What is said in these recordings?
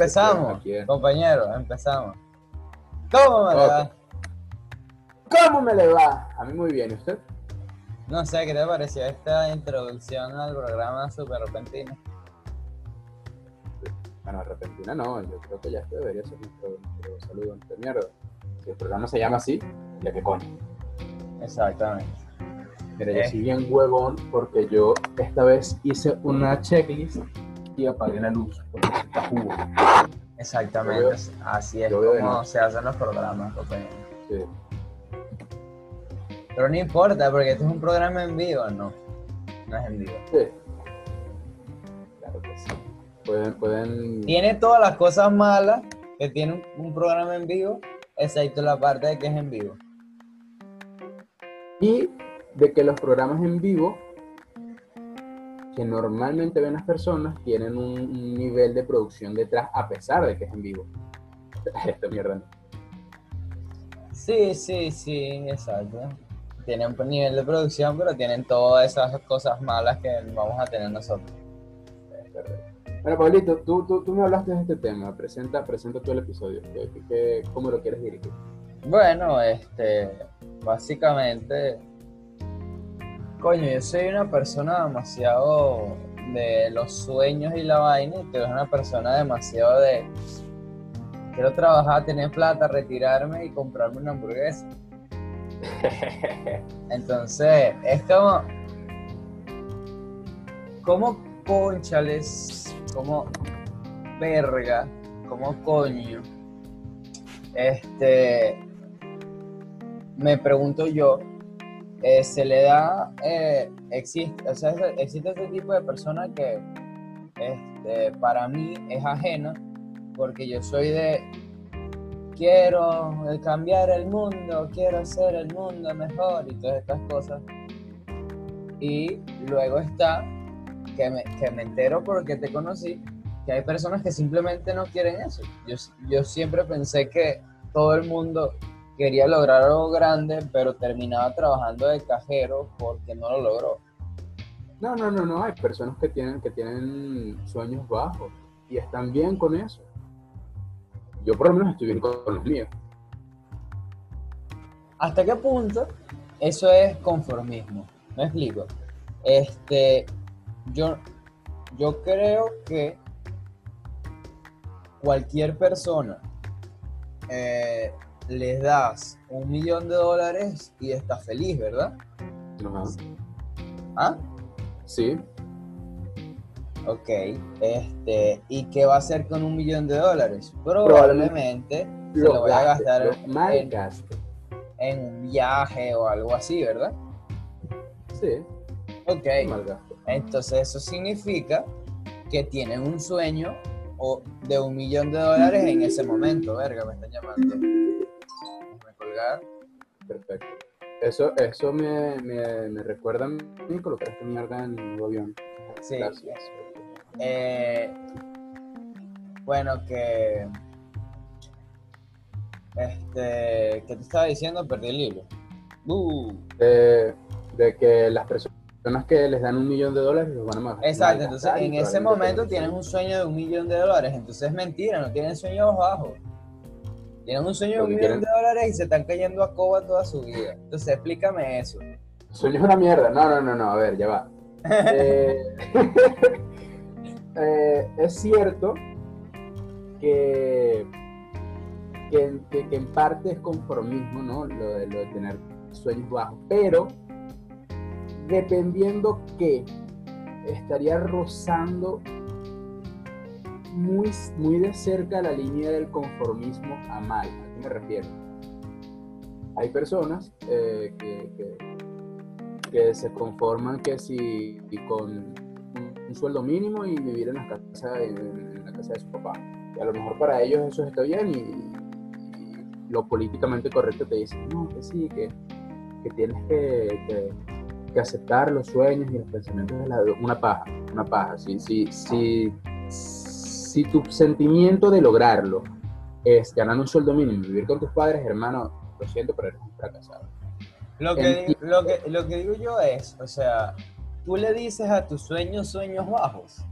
Empezamos, compañeros, empezamos. ¿Cómo me le va? ¿Cómo me le va? A mí muy bien, ¿y usted? No sé, ¿qué te pareció esta introducción al programa super repentino? Bueno, repentina no, yo creo que ya este debería ser nuestro, nuestro saludo de mierda. Si el programa se llama así, ya que coño. Exactamente. Mira, yo Eh. soy bien huevón porque yo esta vez hice una checklist y apagué la luz porque está jugo. Exactamente. Veo- Así es como se hacen los programas, compañeros. Sí. Pero no importa, porque este es un programa en vivo, no. No es en vivo. Sí. Claro que sí. Pueden, pueden. Tiene todas las cosas malas que tiene un, un programa en vivo, excepto la parte de que es en vivo. Y de que los programas en vivo que normalmente ven las personas tienen un, nivel de producción detrás a pesar de que es en vivo. Esta mierda. Sí, sí, sí, exacto. Tienen un nivel de producción, pero tienen todas esas cosas malas que vamos a tener nosotros. Bueno, Pablito, tú, tú, tú me hablaste de este tema. Presenta, presenta tú el episodio. ¿Qué, qué- qué- cómo lo quieres dirigir? Bueno, este, básicamente, coño, yo soy una persona demasiado de los sueños y la vaina, y tú eres una persona demasiado de, quiero trabajar, tener plata, retirarme y comprarme una hamburguesa. Entonces, es como, como conchales, como verga, como coño. Este, me pregunto yo, eh, se le da, eh, existe, o sea, existe este tipo de persona que este, para mí es ajena, porque yo soy de, quiero cambiar el mundo, quiero hacer el mundo mejor y todas estas cosas. Y luego está, que me, que me entero porque te conocí, que hay personas que simplemente no quieren eso. Yo, yo siempre pensé que todo el mundo quería lograr algo grande, pero terminaba trabajando de cajero porque no lo logró. No, no, no, no. Hay personas que tienen, que tienen sueños bajos y están bien con eso. Yo por lo menos estoy bien con los míos. ¿Hasta qué punto eso es conformismo? Me explico. Este, yo, yo creo que cualquier persona eh, les das un millón de dólares y está feliz, ¿verdad? Ajá. ¿Ah? Sí. Ok, este, ¿y qué va a hacer con un millón de dólares? Probablemente Probablemente se lo voy a gastar lo en, un viaje o algo así, ¿verdad? Sí, Ok, entonces eso significa que tienen un sueño o de un millón de dólares en ese momento, verga, me están llamando. Colgar. Perfecto. Eso, eso me, me, me recuerda a mí colocar esta mierda en mi avión. Sí. Gracias. Eh, bueno, que. Este. ¿Qué te estaba diciendo? Perdí el hilo. Uh, De, de que las personas que les dan un millón de dólares los van a mal- exacto, entonces en ese momento tienen un sueño de un millón de dólares. Entonces es mentira, no tienen sueños bajos. Tienen un sueño de un millón de dólares y se están cayendo a coba toda su vida. Entonces explícame eso. Sueño es una mierda. No, no, no, no. A ver, ya va. Eh, eh, es cierto que, que, que- que en parte es conformismo, ¿no? Lo de, lo de tener sueños bajos. Pero dependiendo que estaría rozando muy, muy de cerca la línea del conformismo a mal. ¿A qué me refiero? Hay personas eh, que, que- que se conforman que si y con un, sueldo mínimo y vivir en la casa en, en la casa de su papá. Y a lo mejor para ellos eso está bien y, y lo políticamente correcto te dice, no, que sí, que, que tienes que, que- que aceptar los sueños y los pensamientos de la una paja, una paja. Si, si, si, si tu sentimiento de lograrlo es ganar un sueldo mínimo y vivir con tus padres, hermano, lo siento, pero eres un fracasado. Lo que, digo- lo, que, lo que digo yo es, o sea, tú le dices a tus sueños sueños bajos.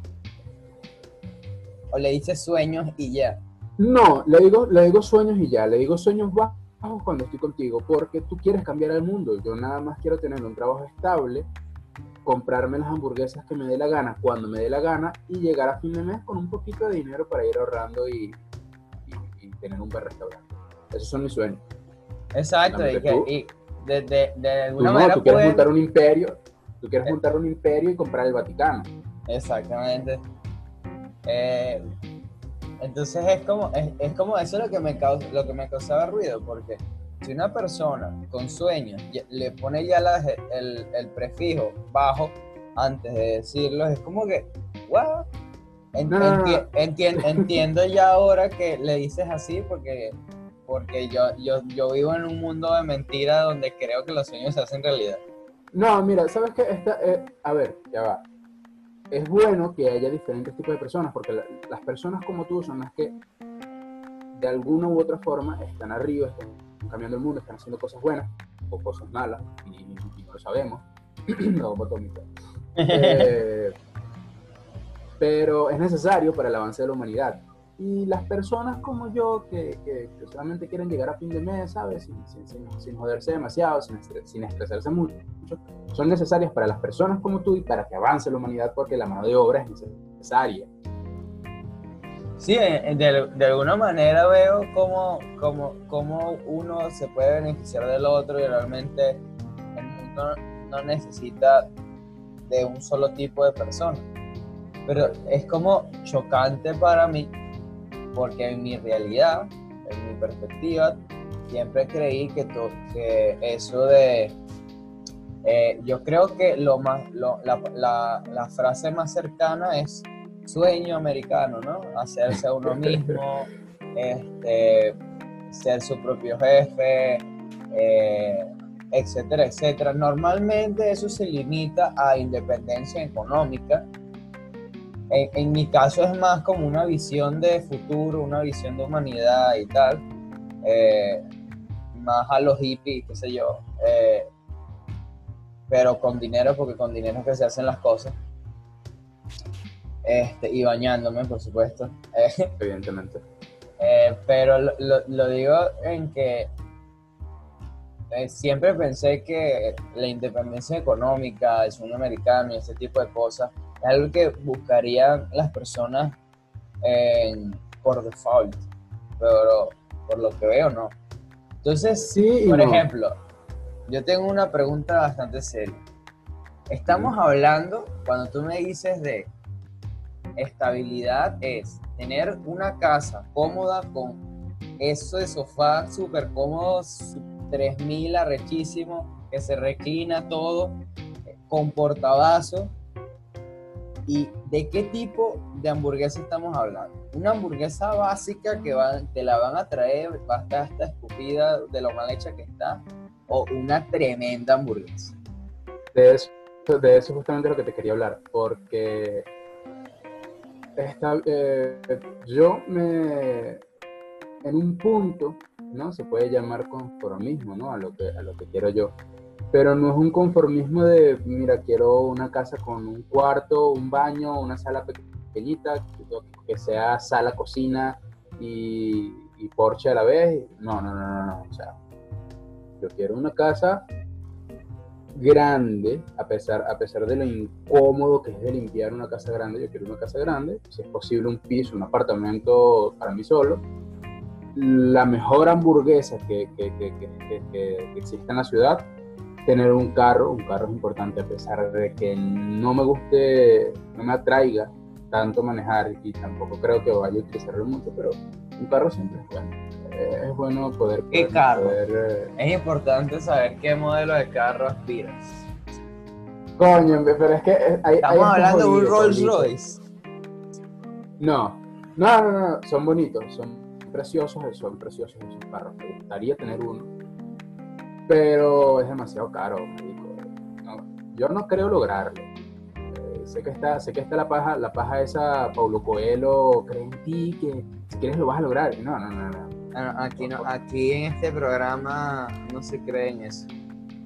o le dices sueños y ya? No, le digo, le digo sueños y ya, le digo sueños bajos cuando estoy contigo, porque tú quieres cambiar el mundo. Yo nada más quiero tener un trabajo estable, comprarme las hamburguesas que me dé la gana cuando me dé la gana y llegar a fin de mes con un poquito de dinero para ir ahorrando y, y- y tener un buen restaurante. Esos son mis sueños. Exacto, y, que, tú. y de, de, de Tú alguna no, manera tú quieres pueden- montar un imperio, tú quieres Eh. montar un imperio y comprar el Vaticano. Exactamente. Eh, entonces es como, es, es como eso lo que, me causa, lo que me causaba ruido, porque si una persona con sueños le pone ya la- el, el prefijo bajo antes de decirlo, es como que, wow. En- No, no, no, enti- entien- entiendo ya ahora que le dices así porque, porque yo, yo, yo vivo en un mundo de mentira donde creo que los sueños se hacen realidad. No, mira, ¿sabes qué? Esta, eh, a ver, ya va. Es bueno que haya diferentes tipos de personas, porque la- las personas como tú son las que de alguna u otra forma están arriba, están cambiando el mundo, están haciendo cosas buenas o cosas malas, y, y no lo sabemos. Eh, pero es necesario para el avance de la humanidad. Y las personas como yo, que, solamente quieren llegar a fin de mes, ¿sabes? Sin, joderse demasiado, sin, sin estresarse mucho, son necesarias para las personas como tú y para que avance la humanidad, porque la mano de obra es necesaria. Sí, eh, de, de alguna manera veo cómo, cómo, cómo uno se puede beneficiar del otro y realmente el mundo no necesita de un solo tipo de persona. Pero es como chocante para mí porque en mi realidad, en mi perspectiva, siempre creí que, to- que eso de... eh, yo creo que lo más, lo- la- la frase más cercana es sueño americano, ¿no? Hacerse a uno mismo, este, ser su propio jefe, eh, etcétera, etcétera. Normalmente eso se limita a independencia económica. En, en mi caso es más como una visión de futuro, una visión de humanidad y tal, eh, más a los hippies, qué sé yo, eh, pero con dinero, porque con dinero es que se hacen las cosas. Este, y bañándome, por supuesto. Eh, Evidentemente. eh, pero lo, lo- lo digo en que eh, siempre pensé que la independencia económica, el sueño americano y ese tipo de cosas es algo que buscarían las personas en- por default, pero por lo que veo no. Entonces, Sí, por no. ejemplo, yo tengo una pregunta bastante seria. Estamos hablando, cuando tú me dices de estabilidad, es tener una casa cómoda con eso de sofá súper cómodo, su- 3000 arrechísimo, que se reclina todo, eh, con portabazo. ¿Y de qué tipo de hamburguesa estamos hablando? Una hamburguesa básica que van, te la van a traer, va a estar hasta escupida de lo mal hecha que está, o una tremenda hamburguesa. De eso, de eso justamente lo que te quería hablar, porque esta- eh, yo me, en un punto, ¿no? Se puede llamar conformismo, ¿no? A lo que, a lo que quiero yo. Pero no es un conformismo de, mira, quiero una casa con un cuarto, un baño, una sala pequeñita, que sea sala, cocina y, y porche a la vez. No, no, no, no, no. O sea, yo quiero una casa grande, a pesar, a pesar de lo incómodo que es de limpiar una casa grande, yo quiero una casa grande, si es posible un piso, un apartamento para mí solo. La mejor hamburguesa que, que, que, que, existe en la ciudad, tener un carro, un carro es importante a pesar de que no me guste, no me atraiga tanto manejar y tampoco creo que vaya a utilizarlo mucho, pero un carro siempre es bueno. Eh, es bueno poder... ¿Qué poder- carro? poder, eh, Es importante saber qué modelo de carro aspiras. Coño, pero es que eh, hay, Estamos hay hablando de un Rolls. Royce. No, no, no, no, son bonitos, son preciosos, son preciosos esos carros. Me gustaría tener uno, pero es demasiado caro. No, yo no creo lograrlo. Sé que está, sé que está la paja, la paja esa, Paulo Coelho, cree en ti, que si quieres lo vas a lograr. No, no, no, no. No, Aquí, no, aquí en este programa no se cree en eso.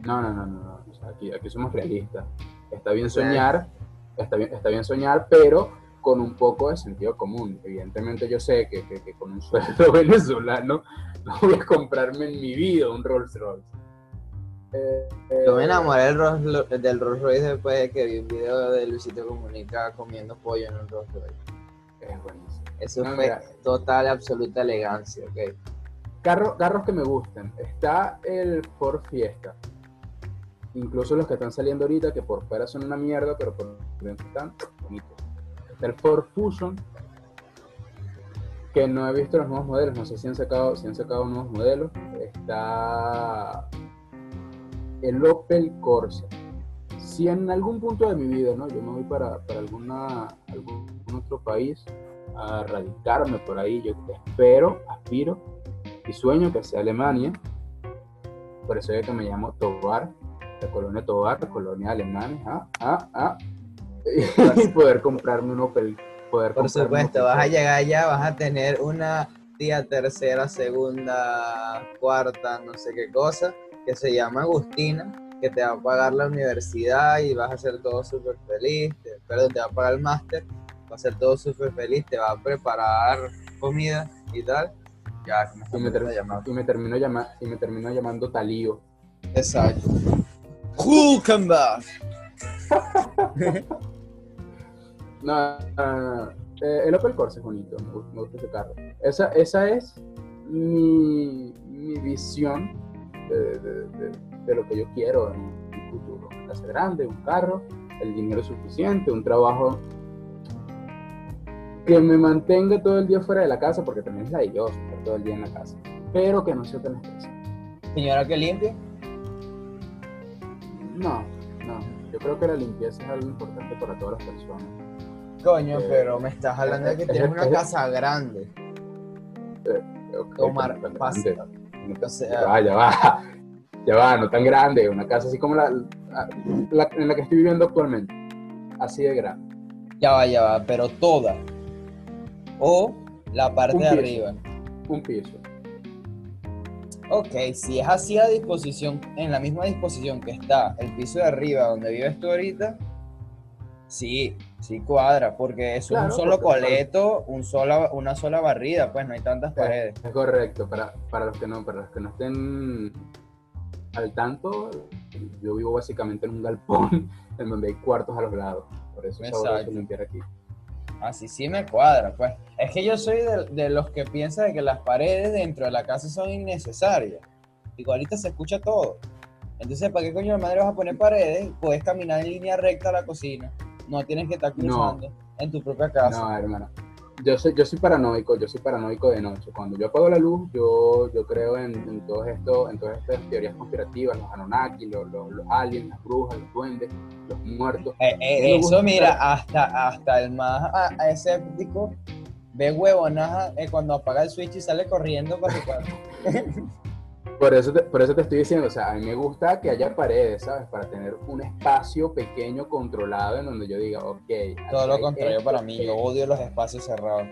No, no, no, no, no. O sea, aquí, aquí somos realistas. Está bien soñar, está bien, está bien soñar, pero con un poco de sentido común. Evidentemente yo sé que, que, con un sueldo venezolano no voy a comprarme en mi vida un Rolls Royce. Eh, yo me enamoré del Rolls, Royce después de que vi un video de Luisito Comunica comiendo pollo en un Rolls Royce. Es buenísimo. Eso fue total, absoluta elegancia, ok. carros que me gustan. Está el Ford Fiesta. Incluso los que están saliendo ahorita, que por fuera son una mierda, pero por dentro están bonitos. Está el Ford Fusion, que no he visto los nuevos modelos, no sé si han sacado, si han sacado nuevos modelos. Está el Opel Corsa. Si en algún punto de mi vida, ¿no? Yo me voy para, para alguna, algún otro país a radicarme por ahí, yo espero, aspiro y sueño que sea Alemania. Por eso es que me llamo Tobar, la colonia Tobar, la colonia alemana. Ah, ah, ah. y poder comprarme un Opel. Poder por supuesto, vas a llegar allá, vas a tener una tía tercera, segunda, cuarta, no sé qué cosa que se llama Agustina, que te va a pagar la universidad y vas a ser todo súper feliz, perdón, te va a pagar el máster, va a ser todo súper feliz, te va a preparar comida y tal. Ya, y, me y, me terminó llama y me terminó llamando Talío. Exacto. Hulkenberg. no, no, eh, el Opel Corsa es bonito, me gusta, ese carro. Esa, esa es mi, mi visión de, lo que yo quiero en el futuro. Una casa grande, un carro, el dinero suficiente, un trabajo que me mantenga todo el día fuera de la casa, porque también es la yo estar todo el día en la casa, pero que no sea tan estresante. ¿Señora que limpie? No, no. Yo creo que la limpieza es algo importante para todas las personas. Coño, eh, pero me estás hablando de que tienes una casa grande. Eh, Tomar pasta ya va, ya va, no tan grande, una casa así como la, en la que estoy viviendo actualmente, así de grande. Ya va, ya va, pero toda. O la parte de arriba. Un piso. Ok, si es así a disposición, en la misma disposición que está el piso de arriba donde vives tú ahorita, sí, sí cuadra, porque es un solo coleto, un sola, una sola barrida, pues no hay tantas paredes. Es, correcto, para, para, los que no, para los que no estén al tanto, yo vivo básicamente en un galpón en donde hay cuartos a los lados, por eso es limpiar aquí. Así sí me cuadra, pues. Es que yo soy de, de los que piensan de que las paredes dentro de la casa son innecesarias. Igualita se escucha todo. Entonces, ¿para qué coño de madre vas a poner paredes? Puedes caminar en línea recta a la cocina no tienes que estar cruzando en tu propia casa. No, hermano. Yo soy, yo soy paranoico, yo soy paranoico de noche. Cuando yo apago la luz, yo, yo creo en, en, todo esto, en todas estas teorías conspirativas, los Anunnaki, los, los, aliens, las brujas, los duendes, los muertos. Eh, eh, eso, mira, hasta, hasta el más escéptico ve huevonaja eh, cuando apaga el switch y sale corriendo para su casa. Por eso, te, por eso te estoy diciendo, o sea, a mí me gusta que haya paredes, ¿sabes? Para tener un espacio pequeño, controlado, en donde yo diga, ok. Todo lo contrario para mí, yo odio los espacios cerrados.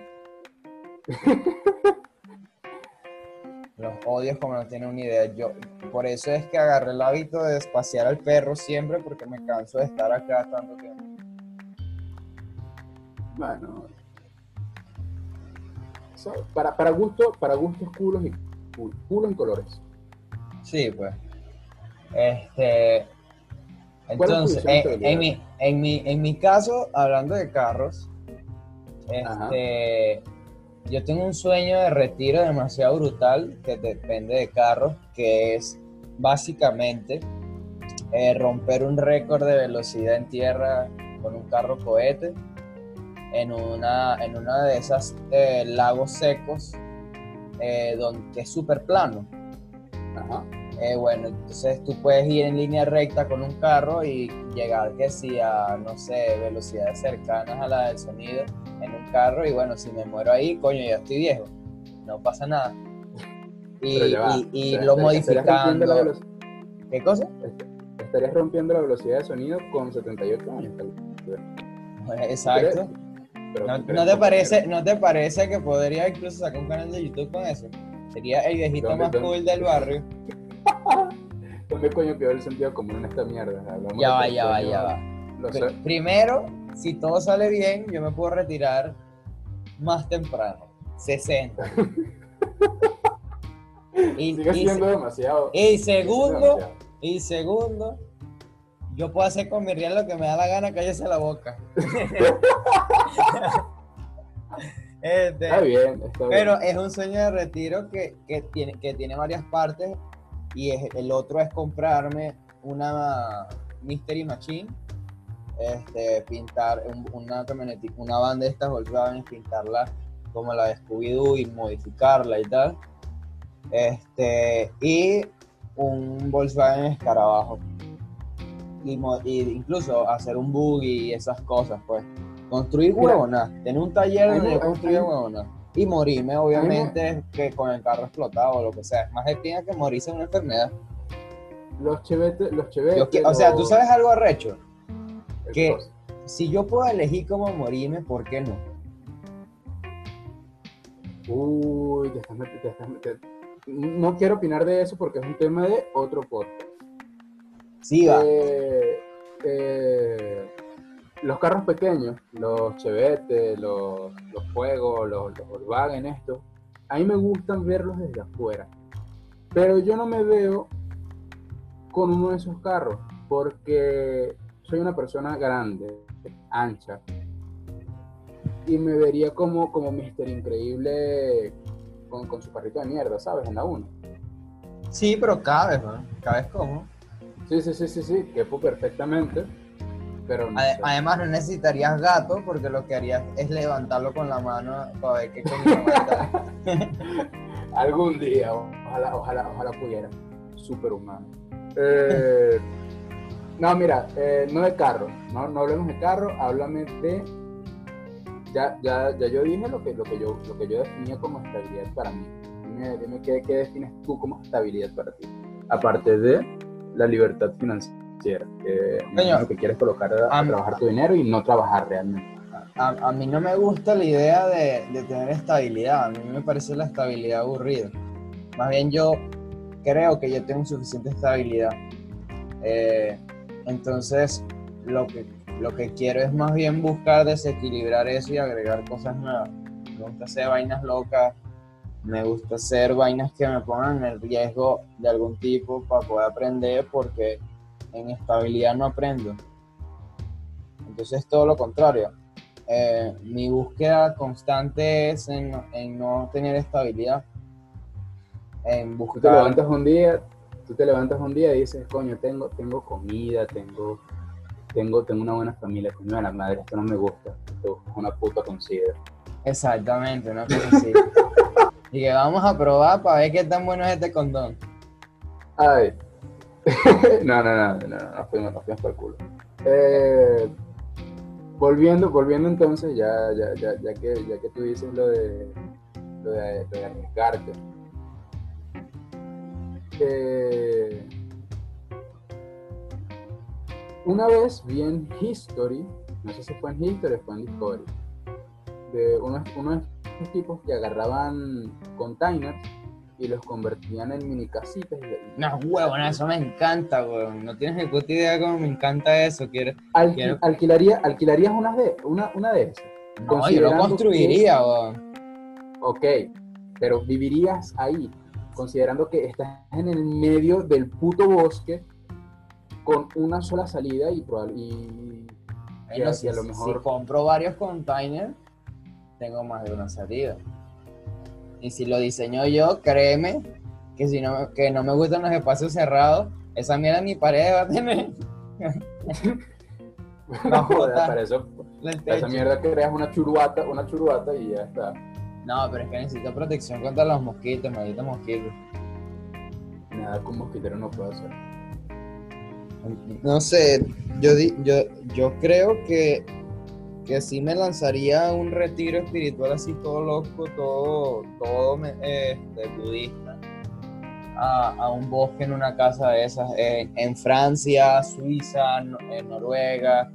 los odios como no tienen una idea. Yo, por eso es que agarré el hábito de espaciar al perro siempre, porque me canso de estar acá tanto tiempo. Bueno. para, para gusto, para gustos culos y culos y colores. Sí, pues. Este. Entonces, en, mi, en, mi, en mi caso, hablando de carros, este, yo tengo un sueño de retiro demasiado brutal que depende de carros, que es básicamente eh, romper un récord de velocidad en tierra con un carro cohete en una, en una de esas eh, lagos secos eh, donde, que es súper plano. Ajá. Eh, bueno, entonces tú puedes ir en línea recta con un carro y llegar que sí a, no sé, velocidades cercanas a la del sonido en un carro y bueno, si me muero ahí, coño, ya estoy viejo, no pasa nada. Y, y, lo modificando. ¿Qué cosa? Estarías rompiendo la velocidad de sonido con 78 años. Exacto. ¿No, te parece, ¿No te parece que podría incluso sacar un canal de YouTube con eso? Sería el viejito más cool del barrio. ¿Dónde coño quedó el sentido común en esta mierda? ya va, ya va, ya va. Primero, si todo sale bien, yo me puedo retirar más temprano, 60. y, Sigue siendo demasiado. Y segundo, y segundo, yo puedo hacer con mi real lo que me da la gana, cállese la boca. Este, está bien, pero es un sueño de retiro que, tiene, que tiene varias partes y el otro es comprarme una Mystery Machine, este, pintar una una banda de estas Volkswagen, pintarla como la de Scooby-Doo y modificarla y tal. Este, y un Volkswagen escarabajo. Y, incluso hacer un buggy y esas cosas, pues. Construir huevonas, tener un taller donde yo construya huevonas. Y morirme, obviamente, que con el carro explotado o lo que sea. Más de tiene que morirse en una enfermedad. Los chevetes, los chevetes. o sea, tú sabes algo arrecho. Que si yo puedo elegir cómo morirme, ¿por qué no? Uy, ya estás, no quiero opinar de eso porque es un tema de otro podcast. Sí, va. Eh, eh, los carros pequeños, los Chevette, los, los Fuegos, los, los Volkswagen, estos, a mí me gustan verlos desde afuera. Pero yo no me veo con uno de esos carros porque soy una persona grande, ancha, y me vería como, como Mister Increíble con, con, su carrito de mierda, ¿sabes? En la 1. Sí, pero cabes, ¿no? Cabes como. Sí, sí, sí, sí, sí, quepo perfectamente. Pero Además no necesitarías gato porque lo que harías es levantarlo con la mano para ver qué coño Algún día, ojalá, ojalá, ojalá pudiera. Superhumano. Eh, no, mira, eh, no de carro, no, no hablemos de carro, háblame de. Ya, ya, ya yo dije lo que, lo, que yo, lo que yo definía como estabilidad para mí. Dime, dime qué, qué defines tú como estabilidad para ti. Aparte de la libertad financiera, que, lo que quieres colocar a, trabajar tu dinero y no trabajar realmente. A, a, mí no me gusta la idea de, de, tener estabilidad, a mí me parece la estabilidad aburrida. Más bien yo creo que yo tengo suficiente estabilidad. Eh, entonces, lo que, lo que quiero es más bien buscar desequilibrar eso y agregar cosas nuevas. Me gusta hacer vainas locas, me gusta hacer vainas que me pongan en el riesgo de algún tipo para poder aprender porque en estabilidad no aprendo. Entonces todo lo contrario. Eh, mi búsqueda constante es en, en, no tener estabilidad. En buscar... Tú te levantas un día, tú te levantas un día y dices, coño, tengo, tengo comida, tengo, tengo, tengo una buena familia, coño de la madre, esto no me gusta, esto es una puta considero. Exactamente, una cosa así. y que vamos a probar para ver qué tan bueno es este condón. Ay. no, no, no, no, no, no fuimos, nos por el culo. Eh, volviendo, volviendo entonces, ya, ya, ya, ya, que, ya que tú dices lo de, lo de, lo de arriesgarte una vez vi en History, no sé si fue en History o fue en Discovery, de unos, unos tipos que agarraban containers y los convertían en mini casitas. No, huevón, eso me encanta, huevón. No tienes ni puta idea cómo me encanta eso. Quiero, Alquilaría, ¿Alquilarías una de, una, una de esas? No, yo lo construiría, huevón. Ok, pero vivirías ahí considerando que estás en el medio del puto bosque con una sola salida y, y, y, a lo mejor... Si compro varios containers, tengo más de una salida. Y si lo diseño yo, créeme que si no, que no me gustan los espacios cerrados, esa mierda mi pared va a tener. no, para eso, esa mierda creas una churuata, una churuata y ya está. No, pero es que necesito protección contra los mosquitos, malditos mosquitos. Nada con mosquitero no puedo hacer. No sé, yo, yo, yo creo que, que sí me lanzaría a un retiro espiritual así todo loco, todo, todo este, budista. A, un bosque en una casa de esas, en Francia, Suiza, en Noruega,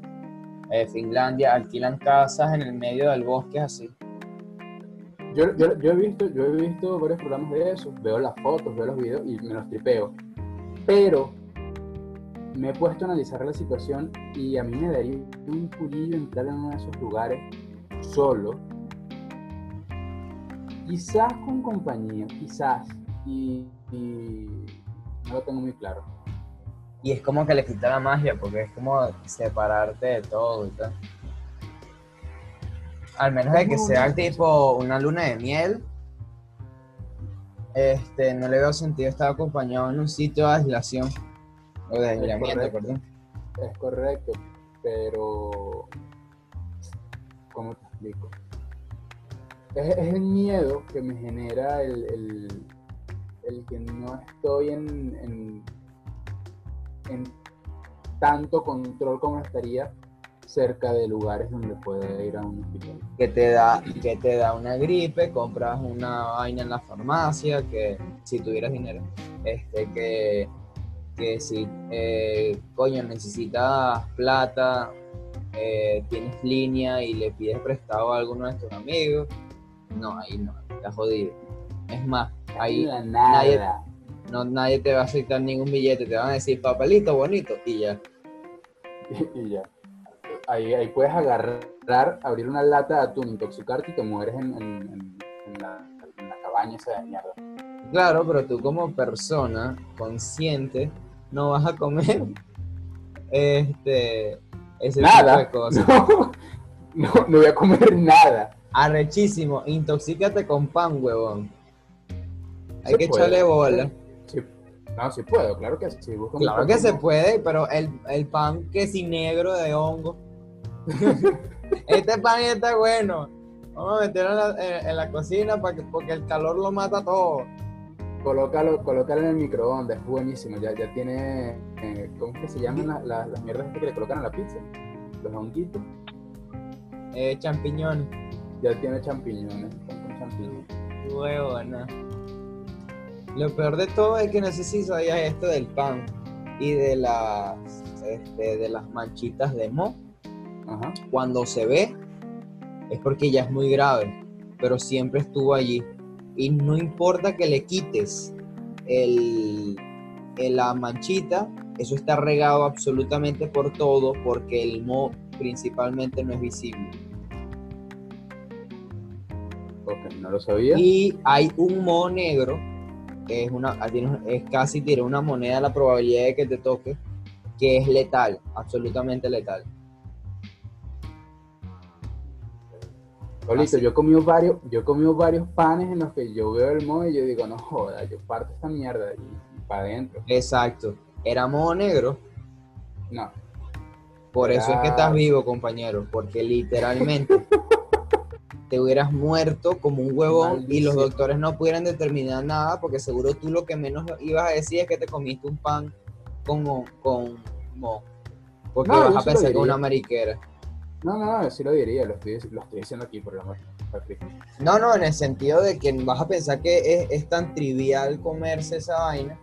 eh, Finlandia, alquilan casas en el medio del bosque así. Yo, yo, yo, he visto, yo he visto varios programas de eso, veo las fotos, veo los videos y me los tripeo. Pero me he puesto a analizar la situación y a mí me daría un culillo entrar en uno de esos lugares solo. Quizás con compañía, quizás. Y, y no lo tengo muy claro. Y es como que le quita la magia, porque es como separarte de todo y tal. Al menos de que sea tipo una luna de miel. Este, no le veo sentido estar acompañado en un sitio de aislación. O de Es aislamiento, correcto. perdón. Es correcto, pero ¿cómo te explico? Es, es el miedo que me genera el, el- el que no estoy en, en, en tanto control como estaría cerca de lugares donde pueda ir a un hospital. que te da que te da una gripe, compras una vaina en la farmacia, que si tuvieras dinero, este que, que si eh, coño necesitas plata, eh, tienes línea y le pides prestado a alguno de tus amigos, no, ahí no, estás jodido. Es más, ahí La nadie- no, nadie te va a aceptar ningún billete, te van a decir papelito bonito y ya. Y, y ya. Ahí, ahí puedes agarrar, abrir una lata de atún, intoxicarte y te mueres en, en- en- en la, la cabaña esa de mierda. Claro, pero tú como persona consciente no vas a comer este ese tipo Nada. de cosas. No, no, no voy a comer nada. Arrechísimo, intoxícate con pan, huevón. Hay Se que puede. echarle bola. Sí. No, sí puedo, claro que sí. Claro que se puede, pero el, el pan que sin negro de hongo. este pan está bueno. Vamos a meterlo en la, en- en la cocina para que, porque el calor lo mata todo. Colócalo, colócalo en el microondas, es buenísimo. Ya, ya tiene, eh, ¿cómo es que se llaman las, las, las mierdas que le colocan a la pizza? Los honguitos. Eh, champiñones. Ya tiene champiñones, con champiñones. Huevona. Lo peor de todo es que no sé si sabías esto del pan y de las este, de las manchitas de mo. Ajá. Cuando se ve es porque ya es muy grave, pero siempre estuvo allí. Y no importa que le quites el, el- la manchita, eso está regado absolutamente por todo porque el mo principalmente no es visible. Ok, no lo sabía. Y hay un moho negro, que es, una, tiene- es casi tiene una moneda la probabilidad de que te toque, que es letal, absolutamente letal. Pablito, así. yo he comido varios, yo comido varios panes en los que yo veo el moho y yo digo, no joda, yo parto esta mierda y, para adentro. Exacto. Era moho negro, No. por eso es que Ah. estás vivo, compañero, porque literalmente te hubieras muerto como un huevón y los doctores no pudieran determinar nada, porque seguro tú lo que menos ibas a decir es que te comiste un pan con, con moho. Porque No, vas yo a sí pensar que una mariquera. No, no, no, sí lo diría, lo estoy, lo estoy diciendo aquí por de Cristo. No, no, en el sentido de que vas a pensar que es, es tan trivial comerse esa vaina.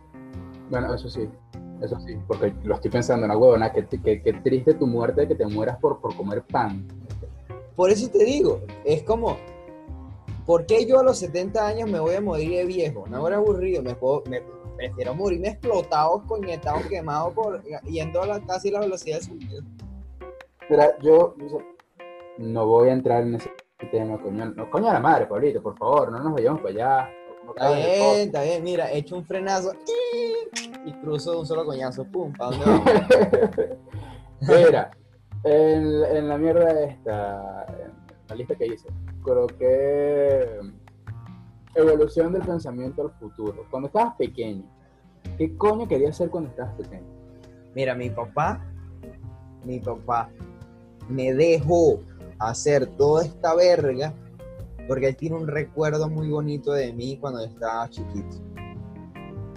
Bueno, eso sí, eso sí, porque lo estoy pensando en una huevona, que, que, que triste tu muerte que te mueras por, por comer pan. Por eso te digo, es como, ¿por qué yo a los 70 años me voy a morir de viejo? No era aburrido, me, puedo- me- prefiero morirme explotado, coñetado, quemado, por, yendo a la, casi la velocidad del sonido. Mira, yo no voy a entrar en ese tema, coño. No, coño a la madre, Pablito, por favor, no nos vayamos para allá. No Está bien, está bien, mira, echo un frenazo y cruzo de un solo coñazo, pum, ¿para dónde vamos? Mira, en, en la mierda esta, en la lista que hice, coloqué evolución del pensamiento al futuro. Cuando estabas pequeño, ¿qué coño querías hacer cuando estabas pequeño? Mira, mi papá, mi papá me dejó hacer toda esta verga porque él tiene un recuerdo muy bonito de mí cuando yo estaba chiquito.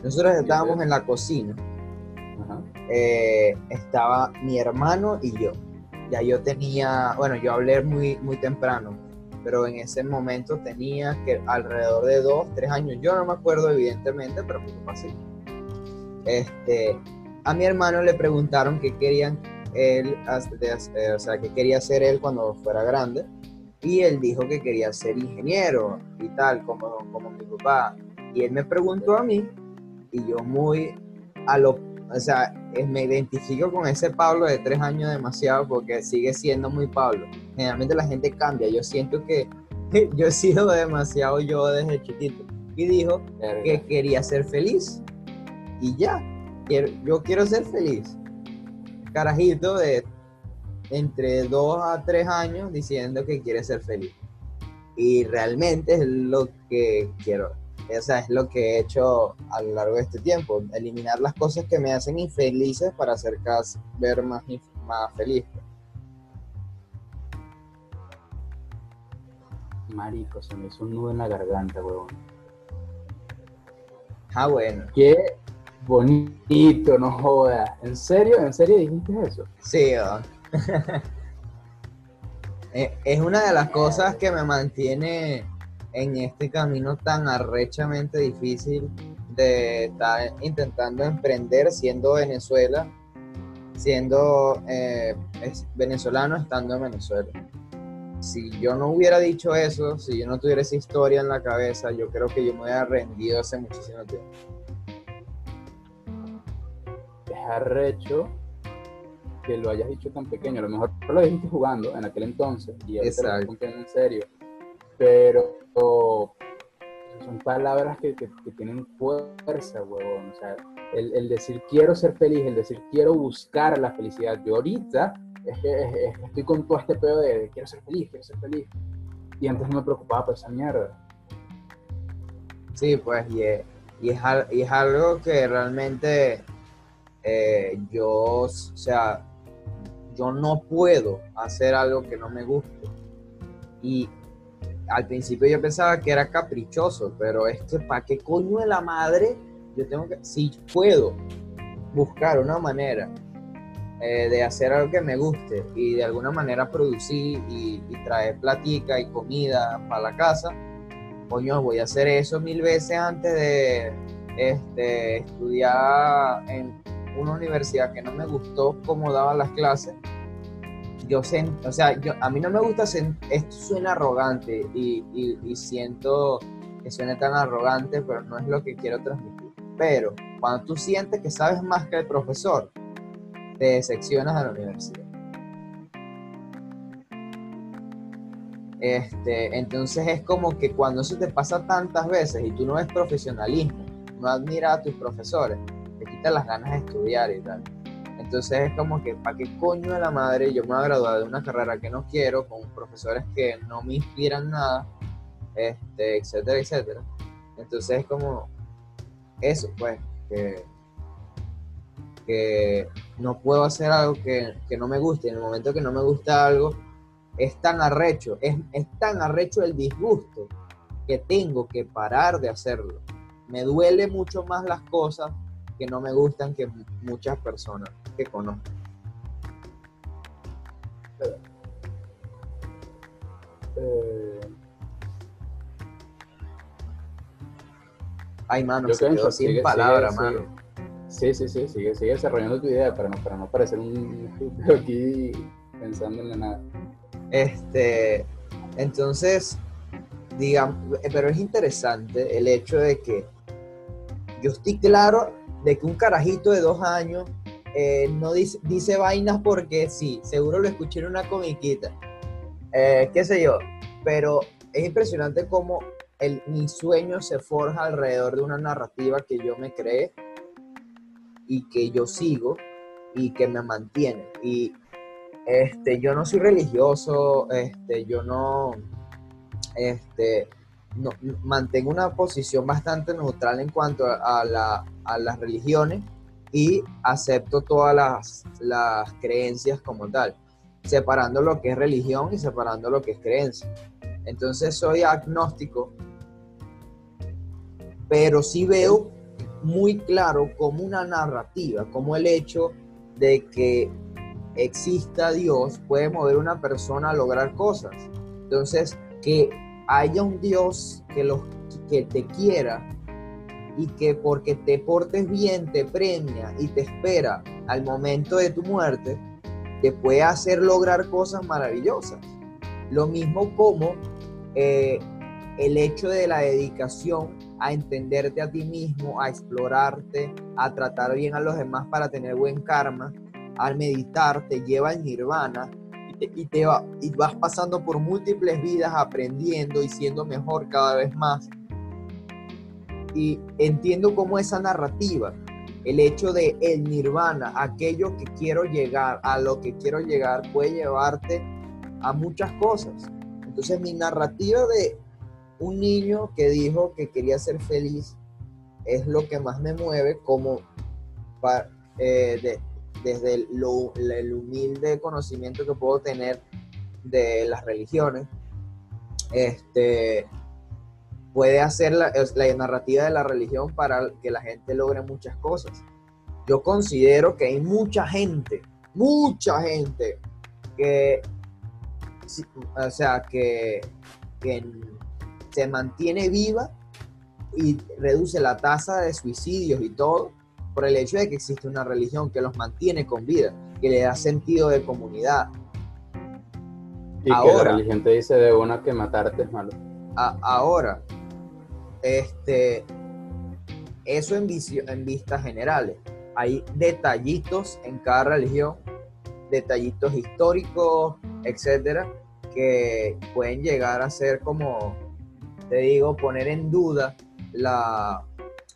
Nosotros estábamos en la cocina, eh, estaba mi hermano y yo. Ya yo tenía, bueno, yo hablé muy, muy temprano, pero en ese momento tenía que alrededor de dos, tres años. Yo no me acuerdo evidentemente, pero papá sí. Este, a mi hermano le preguntaron qué querían él, de eh, o sea, qué quería hacer él cuando fuera grande. Y él dijo que quería ser ingeniero y tal, como, como mi papá. Y él me preguntó a mí, y yo muy a lo o sea, me identifico con ese Pablo de tres años demasiado porque sigue siendo muy Pablo. Generalmente la gente cambia. Yo siento que yo he sido demasiado yo desde chiquito. Y dijo que quería ser feliz. Y ya, yo quiero ser feliz. Carajito de entre dos a tres años diciendo que quiere ser feliz. Y realmente es lo que quiero esa es lo que he hecho a lo largo de este tiempo, eliminar las cosas que me hacen infelices para hacer ver más, más feliz. Marico, se me hizo un nudo en la garganta, huevón. Ah, bueno. Qué bonito, no jodas. ¿En serio? ¿En serio dijiste eso? Sí, eh, es una de las cosas que me mantiene en este camino tan arrechamente difícil de estar intentando emprender siendo Venezuela, siendo eh, venezolano estando en Venezuela. Si yo no hubiera dicho eso, si yo no tuviera esa historia en la cabeza, yo creo que yo me hubiera rendido hace muchísimo tiempo. Es arrecho que lo hayas dicho tan pequeño. A lo mejor lo dijiste jugando en aquel entonces y ahora te lo en serio. Pero son palabras que, tienen fuerza, huevón. O sea, el, decir quiero ser feliz, el decir quiero buscar la felicidad. Yo ahorita es que, estoy con todo este pedo de, quiero ser feliz, quiero ser feliz. Y antes no me preocupaba por esa mierda. Sí, pues, y es, y es, algo que realmente eh, yo, o sea, yo no puedo hacer algo que no me guste. Y al principio yo pensaba que era caprichoso, pero es que para qué coño de la madre yo tengo que, si puedo buscar una manera eh, de hacer algo que me guste y de alguna manera producir y, traer platica y comida para la casa, coño, voy a hacer eso mil veces antes de este, estudiar en una universidad que no me gustó cómo daban las clases yo sé, o sea, yo, a mí no me gusta, esto suena arrogante y, y, siento que suene tan arrogante, pero no es lo que quiero transmitir. Pero cuando tú sientes que sabes más que el profesor, te decepcionas a la universidad. Este, entonces es como que cuando eso te pasa tantas veces y tú no ves profesionalismo, no admiras a tus profesores, te quitas las ganas de estudiar y tal. Entonces es como que, ¿para qué coño de la madre yo me voy a graduar de una carrera que no quiero, con profesores que no me inspiran nada, este, etcétera, etcétera? Entonces es como eso, pues, que, que no puedo hacer algo que, no me guste. En el momento que no me gusta algo, es tan arrecho, es, es tan arrecho el disgusto que tengo que parar de hacerlo. Me duele mucho más las cosas que no me gustan que muchas personas que conozco. Eh, Ay, mano, se quedó sin palabras, mano. Sí, sí, sí, sigue, desarrollando tu idea para no, para no parecer un aquí pensando en nada. Este, entonces, digamos, pero es interesante el hecho de que yo estoy claro de que un carajito de dos años eh, no dice, dice, vainas porque sí, seguro lo escuché en una comiquita, eh, qué sé yo, pero es impresionante cómo el, mi sueño se forja alrededor de una narrativa que yo me creé y que yo sigo y que me mantiene. Y este, yo no soy religioso, este, yo no, este, no, mantengo una posición bastante neutral en cuanto a, la, a las religiones y acepto todas las, las, creencias como tal, separando lo que es religión y separando lo que es creencia. Entonces soy agnóstico, pero sí veo muy claro como una narrativa, como el hecho de que exista Dios puede mover a una persona a lograr cosas. Entonces, que haya un Dios que, los, que te quiera y que porque te portes bien te premia y te espera al momento de tu muerte, te puede hacer lograr cosas maravillosas. Lo mismo como eh, el hecho de la dedicación a entenderte a ti mismo, a explorarte, a tratar bien a los demás para tener buen karma, al meditar te lleva al nirvana y, te, va, y vas pasando por múltiples vidas aprendiendo y siendo mejor cada vez más. Y entiendo cómo esa narrativa, el hecho de el nirvana, aquello que quiero llegar, a lo que quiero llegar, puede llevarte a muchas cosas. Entonces mi narrativa de un niño que dijo que quería ser feliz es lo que más me mueve como para, eh, desde el, humilde conocimiento que puedo tener de las religiones, este, puede hacer la, narrativa de la religión para que la gente logre muchas cosas. Yo considero que hay mucha gente, mucha gente que, o sea, que se mantiene viva y reduce la tasa de suicidios y todo por el hecho de que existe una religión que los mantiene con vida, que le da sentido de comunidad. Y ahora, que la religión te dice de una que matarte es malo. ahora, este, eso en, en vistas generales. Hay detallitos en cada religión, detallitos históricos, etcétera, que pueden llegar a ser como te digo, poner en duda la,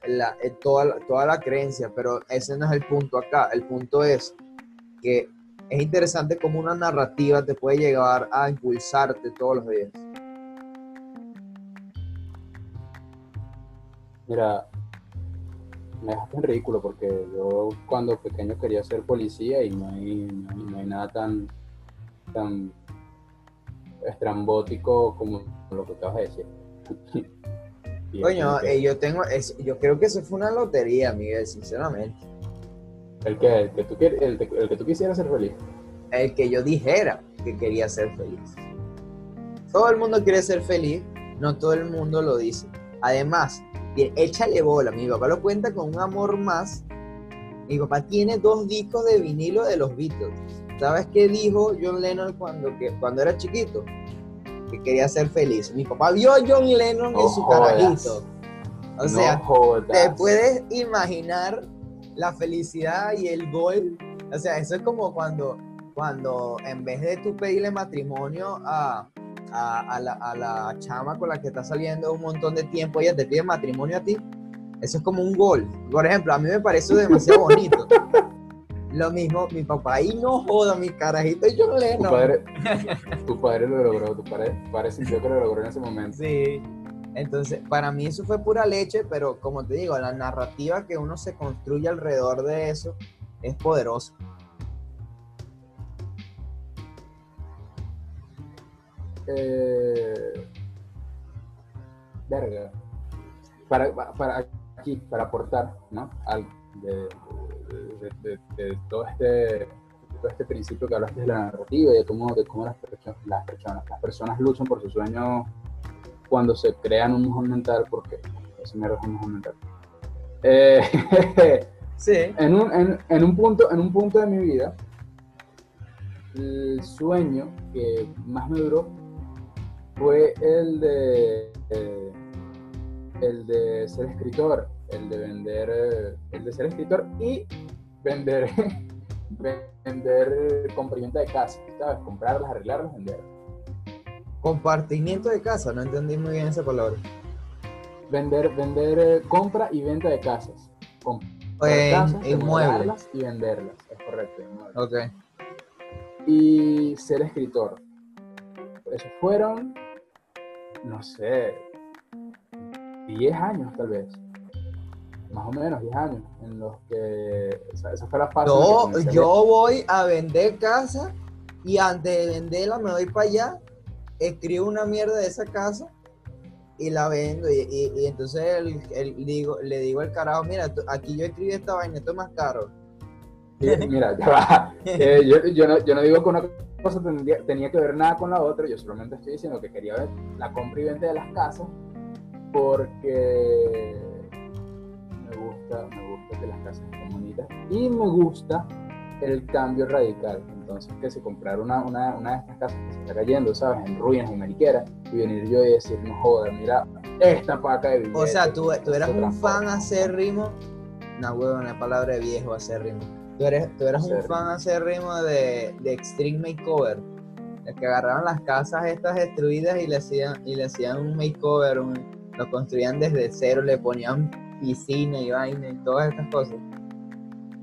eh, toda, toda la creencia, pero ese no es el punto acá. El punto es que es interesante cómo una narrativa te puede llegar a impulsarte todos los días. Mira, me dejaste en ridículo porque yo cuando pequeño quería ser policía y no hay, no hay nada tan, tan estrambótico como lo que acabas de decir. Coño, eh, yo tengo, yo creo que eso fue una lotería, Miguel, sinceramente. ¿El que, el que, tú, el, que tú quisieras ser feliz? El que yo dijera que quería ser feliz. Todo el mundo quiere ser feliz, no todo el mundo lo dice. Además, échale bola, mi papá lo cuenta con un amor más. Mi papá tiene dos discos de vinilo de los Beatles. ¿Sabes qué dijo John Lennon cuando, que, cuando era chiquito? Que quería ser feliz. Mi papá vio a John Lennon en su carajito. O sea, te puedes imaginar la felicidad y el gol. O sea, eso es como cuando, cuando en vez de tú pedirle matrimonio a, a, la, a la chama con la que estás saliendo un montón de tiempo, ella te pide matrimonio a ti. Eso es como un gol. Por ejemplo, a mí me parece demasiado bonito. Lo mismo, mi papá, ahí no joda, mi carajito, yo le tu padre, tu padre lo logró, tu padre, padre sintió que lo logró en ese momento. Sí, entonces para mí eso fue pura leche, pero como te digo, la narrativa que uno se construye alrededor de eso es poderosa. Eh, verga. Para, para, aquí, para aportar, ¿no? Al, de, de, todo, este, todo este principio que hablaste de la narrativa y de cómo, de cómo las, las, personas, las personas luchan por su sueño cuando se crean un mejor mental, porque eso me es un mejor mental. Eh, sí. En un, en, en, un punto, en un punto de mi vida, el sueño que más me duró fue el de, eh, el de ser escritor el de vender, el de ser escritor y vender, vender compartimiento de casa, ¿sabes? Comprarlas, arreglarlas, vender. Compartimiento de casa, no entendí muy bien esa palabra. Vender, vender eh, compra y venta de casas. Comprar casas, inmuebles. y venderlas, es correcto. Ok. Y ser escritor. Esos fueron, no sé, 10 años tal vez más o menos 10 años, en los que esa, fue la fase. No, yo voy a vender casa y antes de venderla me voy para allá, escribo una mierda de esa casa y la vendo. Y, entonces el, digo, le digo al carajo, mira, aquí yo escribí esta vaina, esto es más caro. mira, ya va. Eh, yo, yo, no, yo no digo que una cosa tenía, tenía que ver nada con la otra, yo solamente estoy diciendo que quería ver la compra y venta de las casas porque me gusta que las casas estén bonitas y me gusta el cambio radical. Entonces, que se comprar una, una, una, de estas casas que se está cayendo, ¿sabes? En ruinas, en mariquera, y venir yo y decir, no joder, mira, esta paca de billetes. O sea, tú, tú eras un fan acérrimo. No, huevón, es palabra de viejo acérrimo. Tú eres, tú eras un Acérrimo. fan acérrimo de, de Extreme Makeover. El que agarraban las casas estas destruidas y le hacían, y le hacían un makeover, un- lo construían desde cero, le ponían piscina y vaina y todas estas cosas.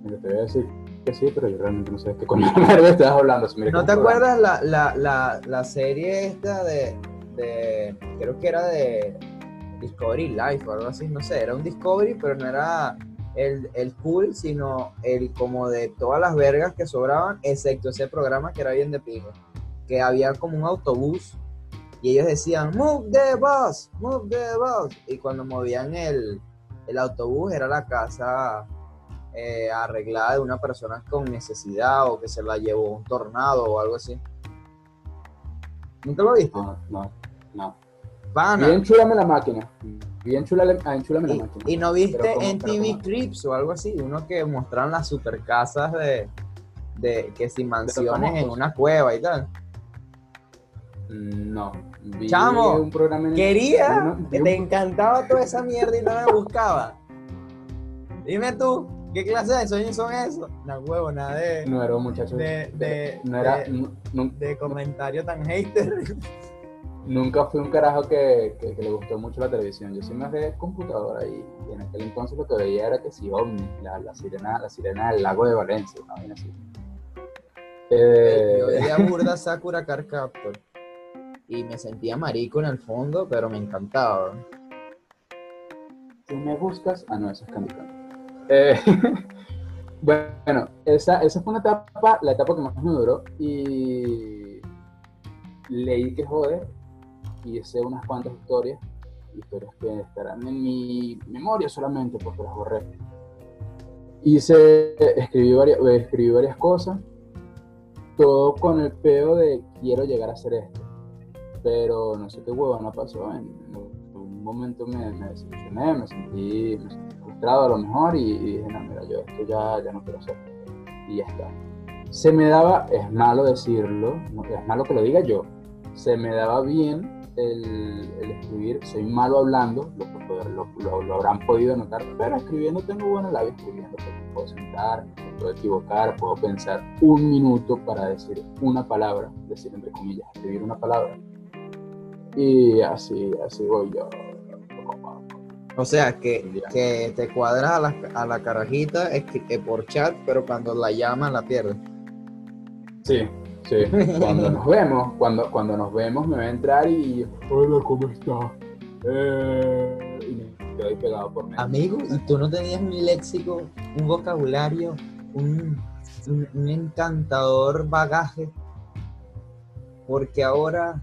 Mira, te voy a decir que sí, pero yo realmente no sé de qué coño estás hablando. Mira, ¿No te acuerdas la, la, la, la serie esta de, de, creo que era de Discovery Life o algo así, no sé, era un Discovery, pero no era el, el cool, sino el como de todas las vergas que sobraban, excepto ese programa que era bien de pijo, que había como un autobús y ellos decían, move the bus, move the bus, y cuando movían el, el autobús era la casa eh, arreglada de una persona con necesidad o que se la llevó un tornado o algo así. ¿Nunca lo viste? No, no, no. Pana. Bien chúlame la máquina. Bien chúlame, ah, la Y, máquina. y no viste Pero ¿cómo- en TV? Clips o algo así, uno que mostraron las super casas de, de que si mansiones en una cueva y tal. Mm, No. Vi Chamo, un programa en Quería, que te encantaba toda esa mierda y no me buscaba. Dime tú, ¿qué clase de sueños son esos? No huevo, nada de, No era un muchacho. de, de, no era. de- comentario tan hater. nunca fui un carajo que, que- que le gustó mucho la televisión. Yo soy más de computadora y, y en aquel entonces lo que veía era que si ovni, la, la sirena, la sirena del lago de Valencia, una vaina así. Eh, Yo veía burda Sakura Card Captor y me sentía marico en el fondo, pero me encantaba. Si me buscas. Ah, no, eso es Candy Crush. Eh, bueno, esa, esa fue una etapa, la etapa que más me duró. Y leí que joder. Y hice unas cuantas historias. Historias que estarán en mi memoria solamente porque las borré. Hice, escribí varias, escribí varias cosas. Todo con el peo de quiero llegar a hacer esto. Pero no sé qué huevo no pasó. En, en un momento me, me desilusioné, me sentí, me sentí frustrado a lo mejor y, y dije, no, mira, yo esto ya, ya no quiero hacer. Y ya está. Se me daba, es malo decirlo, no, es malo que lo diga yo, se me daba bien el, el escribir, soy malo hablando, lo, lo, lo- lo habrán podido notar, pero escribiendo tengo buena labio escribiendo, porque puedo sentar, puedo equivocar, puedo pensar un minuto para decir una palabra, decir entre comillas, escribir una palabra. Y así, así voy yo. O sea, que, que te cuadras a la, a la carajita por chat, pero cuando la llaman la pierdes. Sí, sí. Cuando nos vemos, cuando, cuando nos vemos me va a entrar y hola, ¿cómo estás? Eh, y me quedo ahí pegado por medio. Amigo, ¿y tú no tenías un léxico, un vocabulario, un, un- un encantador bagaje? Porque ahora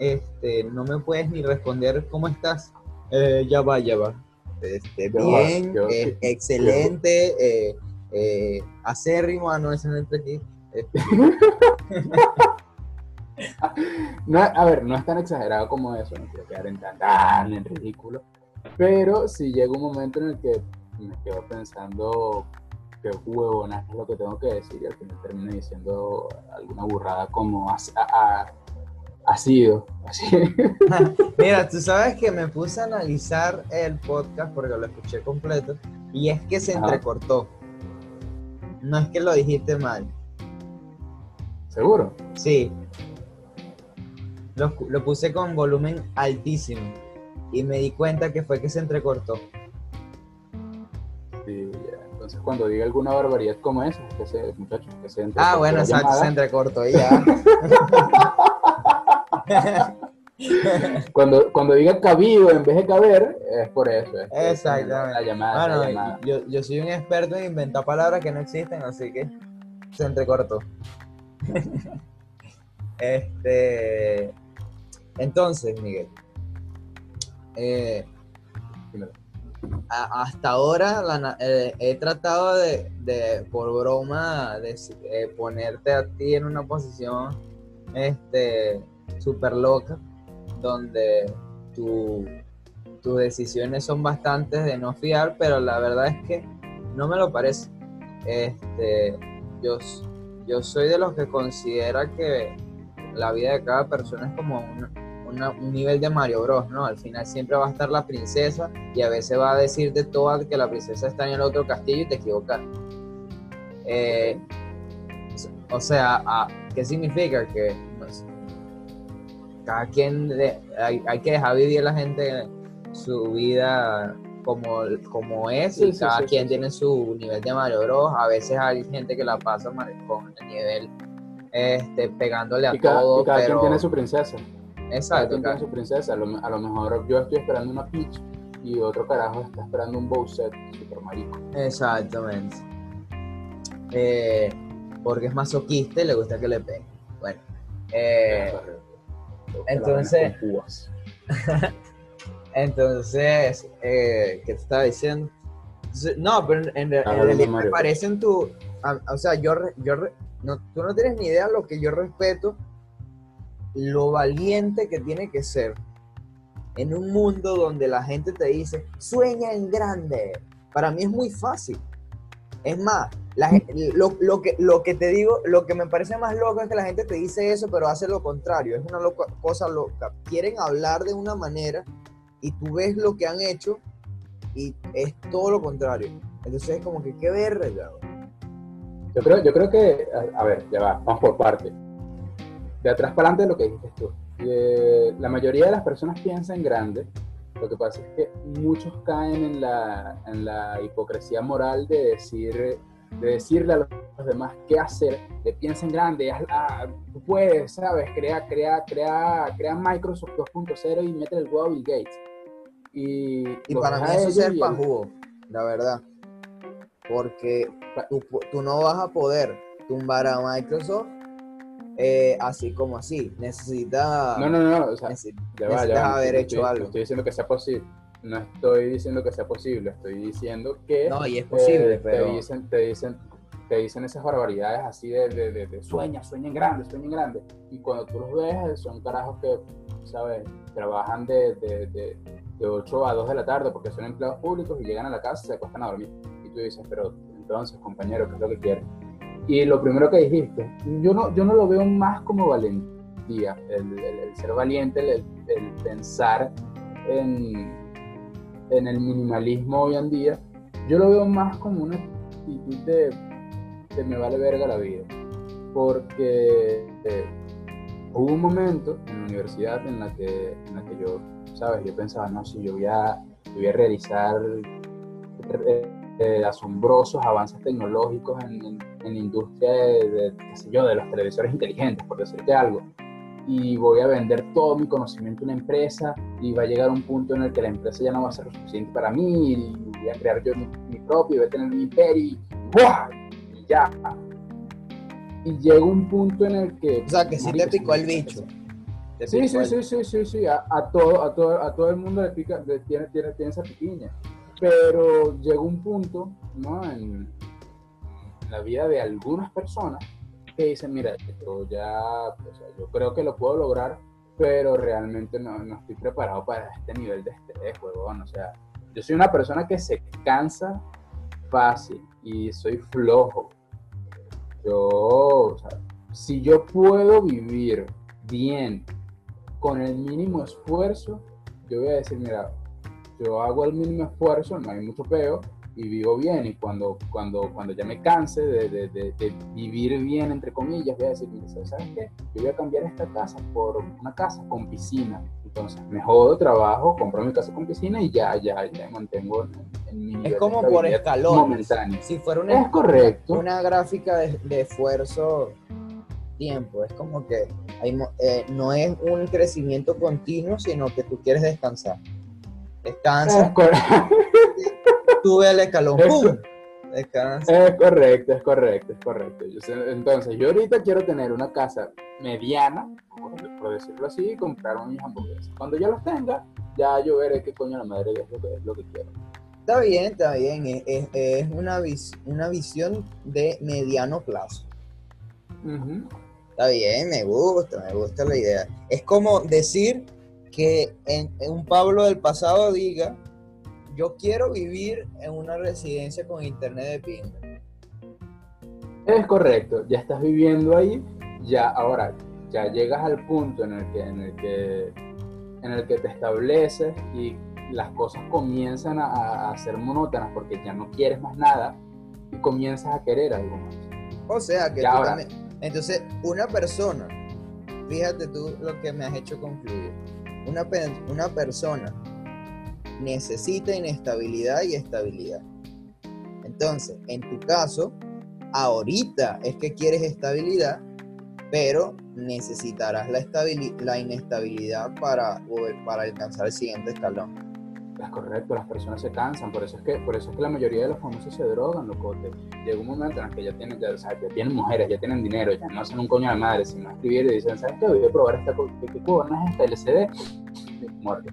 este, no me puedes ni responder cómo estás. Eh, ya va, ya va. Este, bien, yo- eh, excelente, eh, eh, acérrimo, ah, no, ese no aquí. Este, No, a ver, no es tan exagerado como eso, no quiero quedar en tan, tan en ridículo, pero si llega un momento en el que me quedo pensando qué huevona es lo que tengo que decir y al final termino diciendo alguna burrada como ha- ha sido, así. Mira, tú sabes que me puse a analizar el podcast porque lo escuché completo y es que se Ajá. entrecortó. No es que lo dijiste mal. ¿Seguro? Sí. Lo, lo puse con volumen altísimo y me di cuenta que fue que se entrecortó. Sí, ya. Entonces cuando diga alguna barbaridad como esa, es que se, muchachos, que se entre Ah, bueno, exacto, se entrecortó y ya. Cuando, cuando diga cabido en vez de caber, es por eso. es Exactamente. La llamada, la Bueno, llamada. yo, yo soy un experto en inventar palabras que no existen, así que se entrecortó. este. Entonces, Miguel. eh, a- hasta ahora la eh, he tratado de, de, por broma, de eh, ponerte a ti en una posición este súper loca, donde tu- tus decisiones son bastantes de no fiar, pero la verdad es que no me lo parece. Este, yo, yo soy de los que considera que la vida de cada persona es como un nivel de Mario Bros, ¿no? Al final siempre va a estar la princesa y a veces va a decirte todo que la princesa está en el otro castillo y te equivocas. Eh, o sea, ¿qué significa? Que cada quien, hay, hay, que dejar vivir a la gente su vida como, como es y cada quien tiene su nivel de Mario Bros. A veces hay gente que la pasa con el nivel este, pegándole a todo. Y cada quien tiene su princesa. Exacto. Cada quien tiene su princesa. A lo, a lo, mejor yo estoy esperando una Peach y otro carajo está esperando un Bowser super marico. Exactamente. Eh, porque es masoquista y le gusta que le peguen. Bueno. Eh, entonces. entonces, eh, ¿qué te estaba diciendo? No, pero en, realidad me parece en tu. O sea, yo, yo no, tú no tienes ni idea lo que yo respeto, lo valiente que tiene que ser en un mundo donde la gente te dice, sueña en grande. Para mí es muy fácil. Es más, lo, que, lo que te digo, lo que me parece más loco es que la gente te dice eso, pero hace lo contrario. Es una cosa loca. Quieren hablar de una manera y tú ves lo que han hecho y es todo lo contrario. Entonces es como que qué verga. Yo creo, yo creo que, a, ver, ya va, vamos por parte. De atrás para adelante lo que dijiste tú. la mayoría de las personas piensan en grande. Lo que pasa es que muchos caen en la, en la hipocresía moral de decir de decirle a los demás qué hacer, que piensen grande, ah, tú puedes, ¿sabes? Crea, crea, crea, crea Microsoft 2.0 y mete el huevo a Bill Gates. Y, y para mí eso es ser pajugo, la verdad. Porque tú, no vas a poder tumbar a Microsoft eh, así como así. Necesita. No, no, no. O sea, necesitas haber hecho algo. Estoy diciendo que sea posible. No estoy diciendo que sea posible. Estoy diciendo que. No, y es posible, eh, pero. Te dicen, te dicen, te dicen esas barbaridades así de, de, de, sueña, sueña en grande, sueña en grande. Y cuando tú los ves, son carajos que, ¿sabes? Trabajan de, de, de, 8 a 2 de la tarde porque son empleados públicos y llegan a la casa y se acuestan a dormir. Y tú dices, pero entonces, compañero, ¿qué es lo que quieres? Y lo primero que dijiste, yo no, yo no lo veo más como valentía, el, el, ser valiente, el, el, pensar en, en el minimalismo hoy en día, yo lo veo más como una actitud de, de me vale verga la vida. Porque eh, hubo un momento en la universidad en la que, en la que yo, ¿sabes? Yo pensaba, no, si yo voy a, voy a realizar... Eh, asombrosos avances tecnológicos en, en, la industria de, yo, de los televisores inteligentes, por decirte algo. Y voy a vender todo mi conocimiento a una empresa y va a llegar un punto en el que la empresa ya no va a ser lo suficiente para mí y voy a crear yo mi, propio, voy a tener mi imperio y, y ya. Y llega un punto en el que... O sea, que sí te picó el bicho. Sí, sí, sí, sí, sí, sí, a, todo, a, todo, a todo el mundo le pica, tiene, tiene, tiene esa piquiña. Pero llegó un punto ¿no? en, la vida de algunas personas que dicen, mira, yo ya, yo creo que lo puedo lograr, pero realmente no, no, estoy preparado para este nivel de estrés, huevón. O sea, yo soy una persona que se cansa fácil y soy flojo. Yo, o sea, si yo puedo vivir bien con el mínimo esfuerzo, yo voy a decir, mira, yo hago el mínimo esfuerzo, no hay mucho peo y vivo bien. Y cuando, cuando, cuando ya me canse de, de, de, vivir bien, entre comillas, voy a decir, ¿sabes qué? Yo voy a cambiar esta casa por una casa con piscina. Entonces, me jodo, trabajo, compro mi casa con piscina y ya, ya, ya me mantengo en, mi Es como por escalón. Si fuera una, es correcto. una gráfica de, esfuerzo tiempo. Es como que hay, eh, no es un crecimiento continuo, sino que tú quieres descansar descansa. Sube el escalón. ¡Pum! Es correcto, es correcto, es correcto. entonces, yo ahorita quiero tener una casa mediana, por decirlo así, y comprar mis hamburguesas. Cuando ya los tenga, ya yo veré qué coño la madre es lo que, es lo que quiero. Está bien, está bien. Es, es una, una visión de mediano plazo. Está bien, me gusta, me gusta la idea. Es como decir que en, un Pablo del pasado diga, yo quiero vivir en una residencia con internet de ping. Es correcto, ya estás viviendo ahí, ya ahora, ya llegas al punto en el que, en el que, en el que te estableces y las cosas comienzan a, a ser monótonas porque ya no quieres más nada y comienzas a querer algo más. O sea, que tú también... Entonces, una persona, fíjate tú lo que me has hecho concluir, una, una persona necesita inestabilidad y estabilidad. Entonces, en tu caso, ahorita es que quieres estabilidad, pero necesitarás la, la inestabilidad para, para alcanzar el siguiente escalón. Es correcto, las personas se cansan, por eso es que, por eso es que la mayoría de los famosos se drogan, loco. Llega un momento en el que ya tienen, ya, tienen mujeres, ya tienen dinero, ya no hacen un coño de madre, sino escribir y dicen, ¿sabes qué? Voy a probar esta cosa, ¿qué no es esta LCD? Muerte,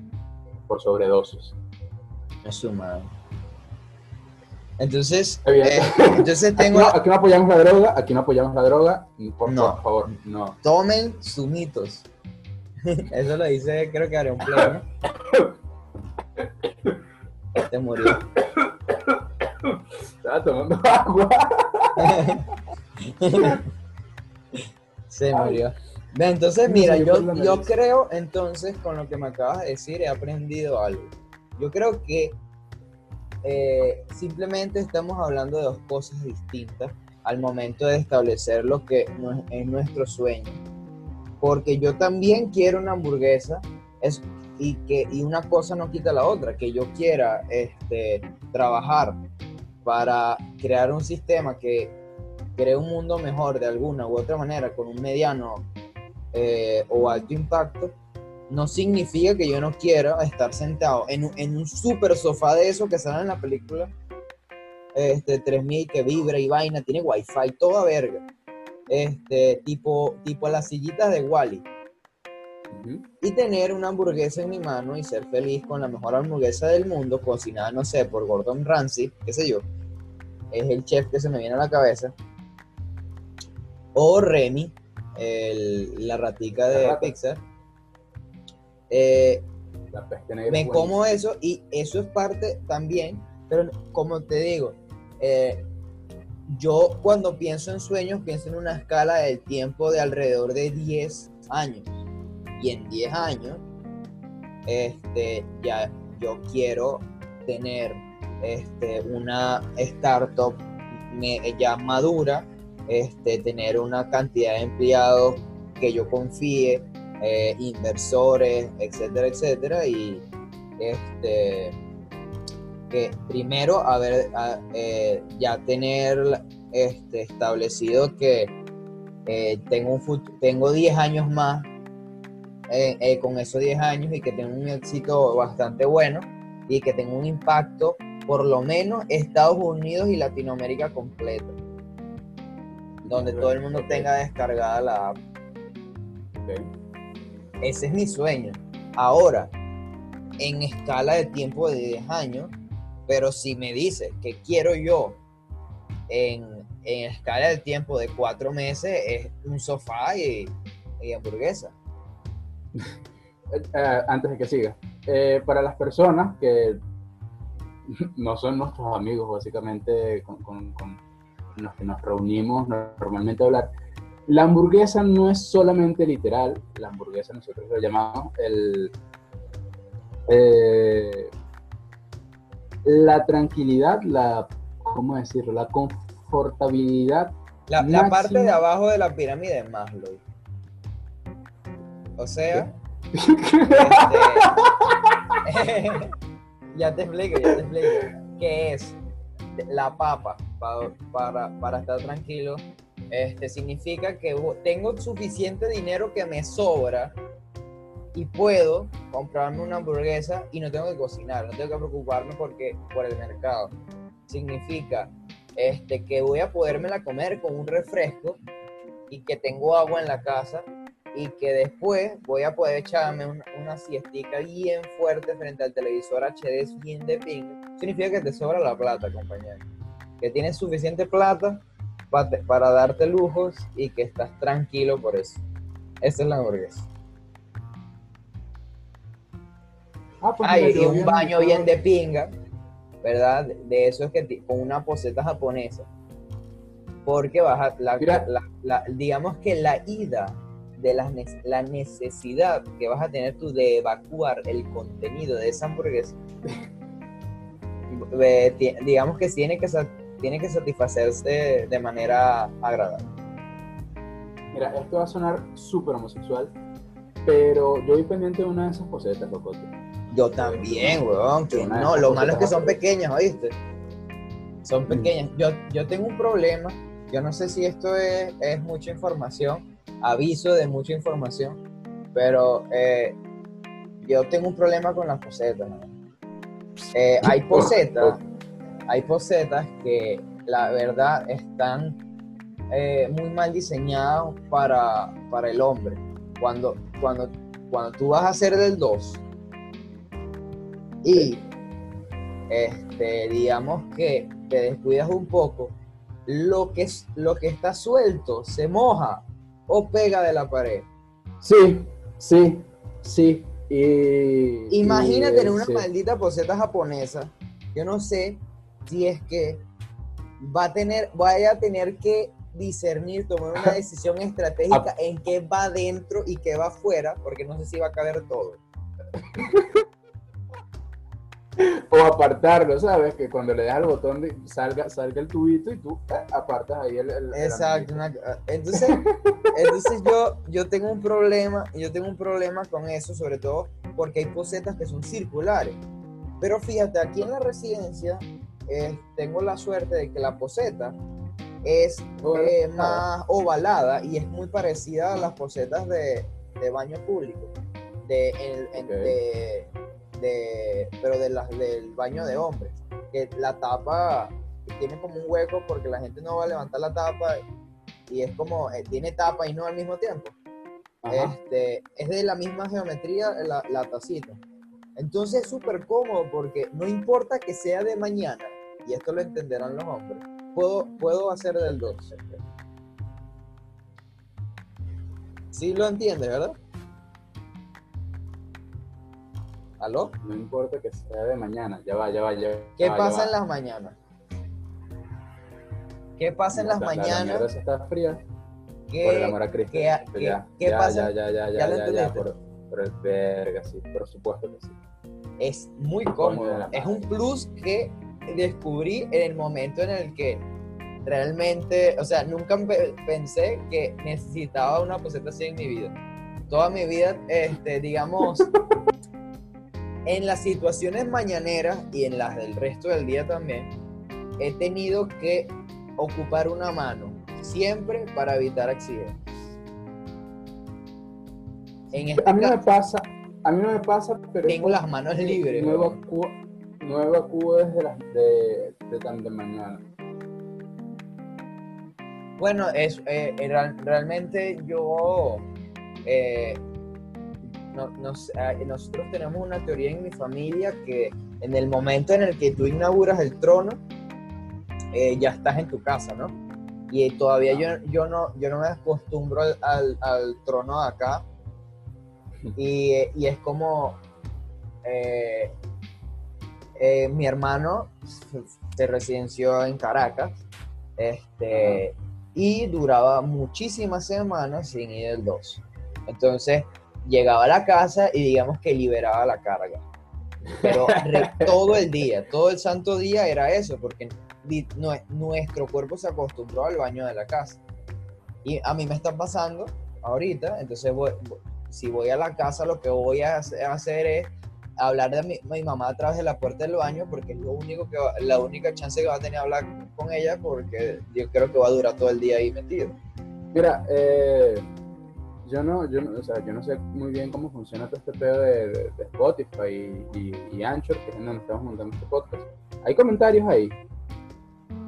por sobredosis. Es su madre. Entonces, eh, entonces tengo... Aquí no, apoyamos la droga, aquí no apoyamos la droga, por, no, favor, no. Tomen sumitos. Eso lo dice, creo que haré un pleno. Te murió. Estaba tomando agua. Se murió. Entonces, mira, yo, yo creo, entonces, con lo que me acabas de decir, he aprendido algo. Yo creo que eh, simplemente estamos hablando de dos cosas distintas al momento de establecer lo que es nuestro sueño. Porque yo también quiero una hamburguesa es, y, que, y una cosa no quita la otra, que yo quiera este, trabajar para crear un sistema que cree un mundo mejor de alguna u otra manera con un mediano eh, o alto impacto, no significa que yo no quiera estar sentado en, un super sofá de eso que sale en la película este 3000 que vibra y vaina, tiene wifi, toda verga. Este, tipo, tipo las sillitas de Wally. Y tener una hamburguesa en mi mano y ser feliz con la mejor hamburguesa del mundo, cocinada, no sé, por Gordon Ramsay, qué sé yo. Es el chef que se me viene a la cabeza. O Remy, la ratica de Pixar. Eh, me como eso y eso es parte también, pero como te digo, eh, yo cuando pienso en sueños pienso en una escala del tiempo de alrededor de 10 años. Y en 10 años, este, ya yo quiero tener este, una startup ya madura, este, tener una cantidad de empleados que yo confíe, eh, inversores, etcétera, etcétera, y este que primero haber eh, ya tener este, establecido que eh, tengo un tengo 10 años más con esos 10 años y que tengo un éxito bastante bueno y que tengo un impacto por lo menos Estados Unidos y Latinoamérica completo donde todo el mundo tenga descargada la app. Ese es mi sueño. Ahora, en escala de tiempo de 10 años, pero si me dices que quiero yo en, escala de tiempo de 4 meses, es un sofá y, hamburguesa. Eh, antes de que siga, eh, para las personas que no son nuestros amigos, básicamente, con, con los que nos reunimos normalmente a hablar, la hamburguesa no es solamente literal, la hamburguesa nosotros lo llamamos el, eh, la tranquilidad, la, ¿cómo decirlo? La confortabilidad. La, parte de abajo de la pirámide de Maslow. O sea, este, ya te explico, ya te explico. ¿Qué es la papa para, estar tranquilo? Este, significa que tengo suficiente dinero que me sobra y puedo comprarme una hamburguesa y no tengo que cocinar, no tengo que preocuparme porque, por el mercado. Significa este, que voy a podérmela comer con un refresco y que tengo agua en la casa y que después voy a poder echarme una, una siestica bien fuerte frente al televisor HD bien de ping. Significa que te sobra la plata, compañero. Que tienes suficiente plata para, darte lujos y que estás tranquilo por eso. Esa es la hamburguesa. Ah, pues y un baño bien de pinga, ¿verdad? De eso es que con una poseta japonesa. Porque baja la, digamos que la ida de la, la necesidad que vas a tener tú de evacuar el contenido de esa hamburguesa, digamos que tiene que, tiene que satisfacerse de manera agradable. Mira, esto va a sonar súper homosexual, pero yo vi pendiente de una de esas posetas, locote. Yo también, weón. no, lo malo es que son pequeñas, ¿oíste? Son mm. pequeñas. Yo, yo tengo un problema. Yo no sé si esto es, es mucha información, aviso de mucha información, pero eh, yo tengo un problema con las posetas. Eh, hay posetas, hay posetas que la verdad están eh, muy mal diseñadas para, para el hombre. Cuando, cuando, cuando tú vas a hacer del 2 y este, digamos que te descuidas un poco, lo que, lo que está suelto se moja o pega de la pared. Sí, sí, sí. Imagínate en una maldita poseta japonesa. Yo no sé si es que va a tener, vaya a tener que discernir, tomar una decisión estratégica en qué va dentro y qué va afuera, porque no sé si va a caber todo. o apartarlo, ¿sabes? Que cuando le das el botón de, salga, salga el tubito y tú eh, apartas ahí el... Exacto. entonces, entonces yo, yo tengo un problema, yo tengo un problema con eso, sobre todo porque hay posetas que son circulares. Pero fíjate, aquí en la residencia eh, tengo la suerte de que la poseta es eh, más ovalada y es muy parecida a las posetas de, de baño público. De, de, de, pero de las del baño de hombres, que la tapa tiene como un hueco porque la gente no va a levantar la tapa y es como, eh, tiene tapa y no al mismo tiempo. Este, es de la misma geometría la, la tacita. Entonces es súper cómodo porque no importa que sea de mañana, y esto lo entenderán los hombres, puedo, puedo hacer del 2. Sí lo entiende, ¿verdad? ¿Aló? No importa que sea de mañana, ya va, ya va, ya ¿Qué pasa en las mañanas? ¿Qué pasa en las mañanas? La está fría. ¿Qué, por el amor a Cristo. ¿Qué, ¿qué, pasa? Ya, ya, ya, ya, ya, ya, por, por, el verga, sí, por supuesto que sí. Es muy cómodo. Es un plus que descubrí en el momento en el que realmente, o sea, nunca pensé que necesitaba una poseta así en mi vida. Toda mi vida, este, digamos, en las situaciones mañaneras y en las del resto del día también, he tenido que ocupar una mano, siempre para evitar accidentes. En este a mí no me pasa, a mí no me pasa, pero... Tengo las manos libres. No evacuo, no desde las de, de de mañana. Bueno, es, eh, realmente yo eh, nosotros tenemos una teoría en mi familia que en el momento en el que tú inauguras el trono, eh, ya estás en tu casa, ¿no? Y todavía yo, yo, no, yo no me acostumbro al, al, trono de acá. Y, y es como eh, eh, mi hermano se residenció en Caracas este, y duraba muchísimas semanas sin ir el 2. Entonces, llegaba a la casa y digamos que liberaba la carga. Pero todo el día, todo el santo día era eso, porque nuestro cuerpo se acostumbró al baño de la casa. Y a mí me está pasando ahorita, entonces si voy a la casa lo que voy a hacer es hablar de mi, mi, mamá a través de la puerta del baño porque es lo único que la única chance que va a tener hablar con ella porque yo creo que va a durar todo el día ahí metido. Mira, eh, yo no, yo no, o sea, yo no sé muy bien cómo funciona todo este pedo de, Spotify y, y, Anchor, que es donde estamos montando este podcast. ¿Hay comentarios ahí?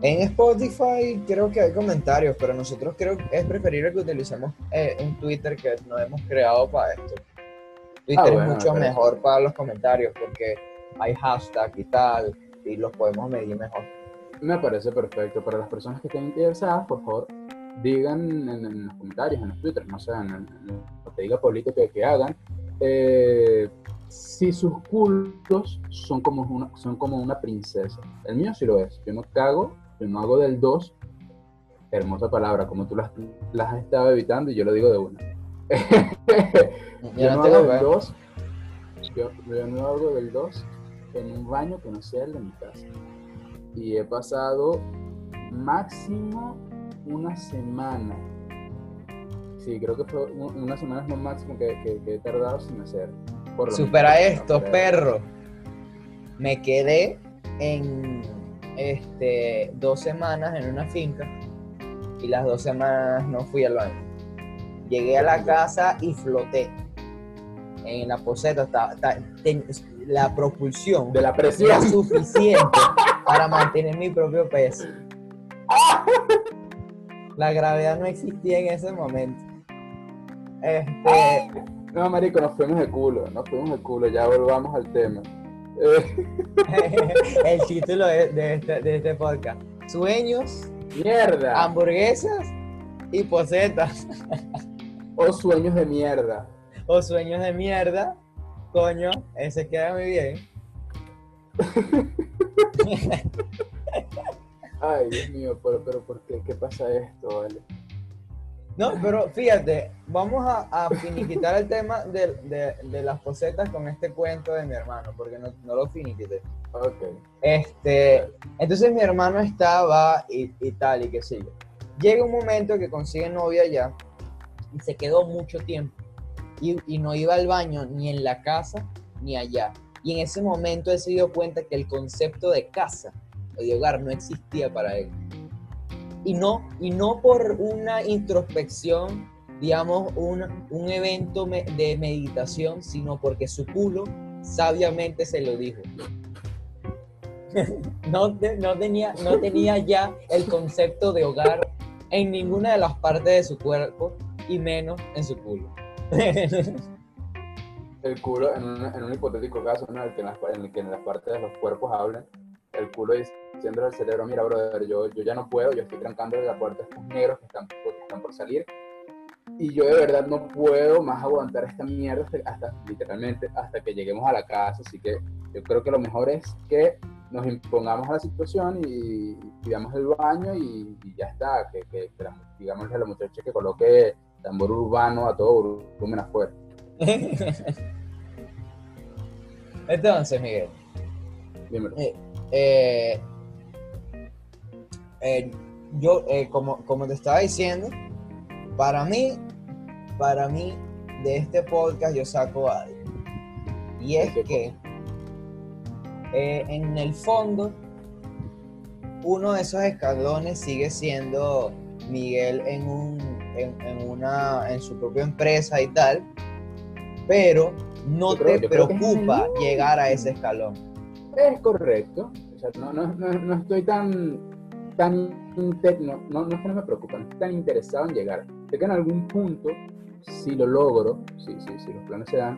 En Spotify creo que hay comentarios, pero nosotros creo que es preferible que utilicemos eh, un Twitter que nos hemos creado para esto. Twitter ah, es mucho mejor para los comentarios porque hay hashtag y tal, y los podemos medir mejor. Me parece perfecto. Para las personas que estén interesadas, por favor, digan en, los comentarios, en los Twitter, no sé, en, lo que diga político que, hagan, eh, si sus culos son como, una, son como una princesa. El mío sí lo es. Yo no cago, yo no hago del 2. Hermosa palabra, como tú las, las has estado evitando y yo lo digo de una. Yo, no hago del 2, yo, no hago del 2 en un baño que no sea el de mi casa. Y he pasado máximo una semana. Sí, creo que fue una semana es lo máximo que, he tardado sin hacer. Supera esto, perro. Me quedé en este, dos semanas en una finca y las dos semanas no fui al baño. Llegué a la casa y floté. En la poseta estaba, la propulsión de la presión era suficiente para mantener mi propio peso. La gravedad no existía en ese momento. Este... No, marico, nos fuimos de culo, nos fuimos de culo, ya volvamos al tema. El título de, este, de este podcast. Sueños, mierda, hamburguesas y posetas. O sueños de mierda. O sueños de mierda. Coño, ese queda muy bien. Ay, Dios mío, pero, pero ¿por qué? ¿Qué pasa esto, vale? No, pero fíjate, vamos a, finiquitar el tema de, las posetas con este cuento de mi hermano, porque no, lo finiquité. Ok. Este, entonces mi hermano estaba y, y tal, y qué sé yo. Llega un momento que consigue novia ya y se quedó mucho tiempo. Y, no iba al baño ni en la casa ni allá. Y en ese momento él se dio cuenta que el concepto de casa o de hogar no existía para él y no, y no por una introspección, digamos, un, un evento de meditación, sino porque su culo sabiamente se lo dijo. no, no, tenía, no tenía ya el concepto de hogar en ninguna de las partes de su cuerpo y menos en su culo. el culo, en, en, un hipotético caso en, el que en, las, en el que en las partes de los cuerpos hablan, el culo diciendo al cerebro, mira, brother, yo, yo ya no puedo, yo estoy trancando la puerta a estos negros que están, están por salir, y yo de verdad no puedo más aguantar esta mierda hasta, literalmente, hasta que lleguemos a la casa, así que yo creo que lo mejor es que nos impongamos a la situación y pidamos el baño y, ya está, que, que, digamos a la muchacha que coloque tambor urbano a todo volumen afuera. Entonces, Miguel. Dímelo. Eh, eh, eh, yo, como, como te estaba diciendo, para mí, para mí, de este podcast yo saco algo. Y es que en el fondo, uno de esos escalones sigue siendo Miguel en, un, en, una, en su propia empresa y tal, pero no te preocupa llegar a ese escalón. Es correcto. O sea, no, no, no, estoy tan, tan no, no, es que no me preocupa, no estoy tan interesado en llegar. Sé que en algún punto, si lo logro, si, si, si los planes se dan,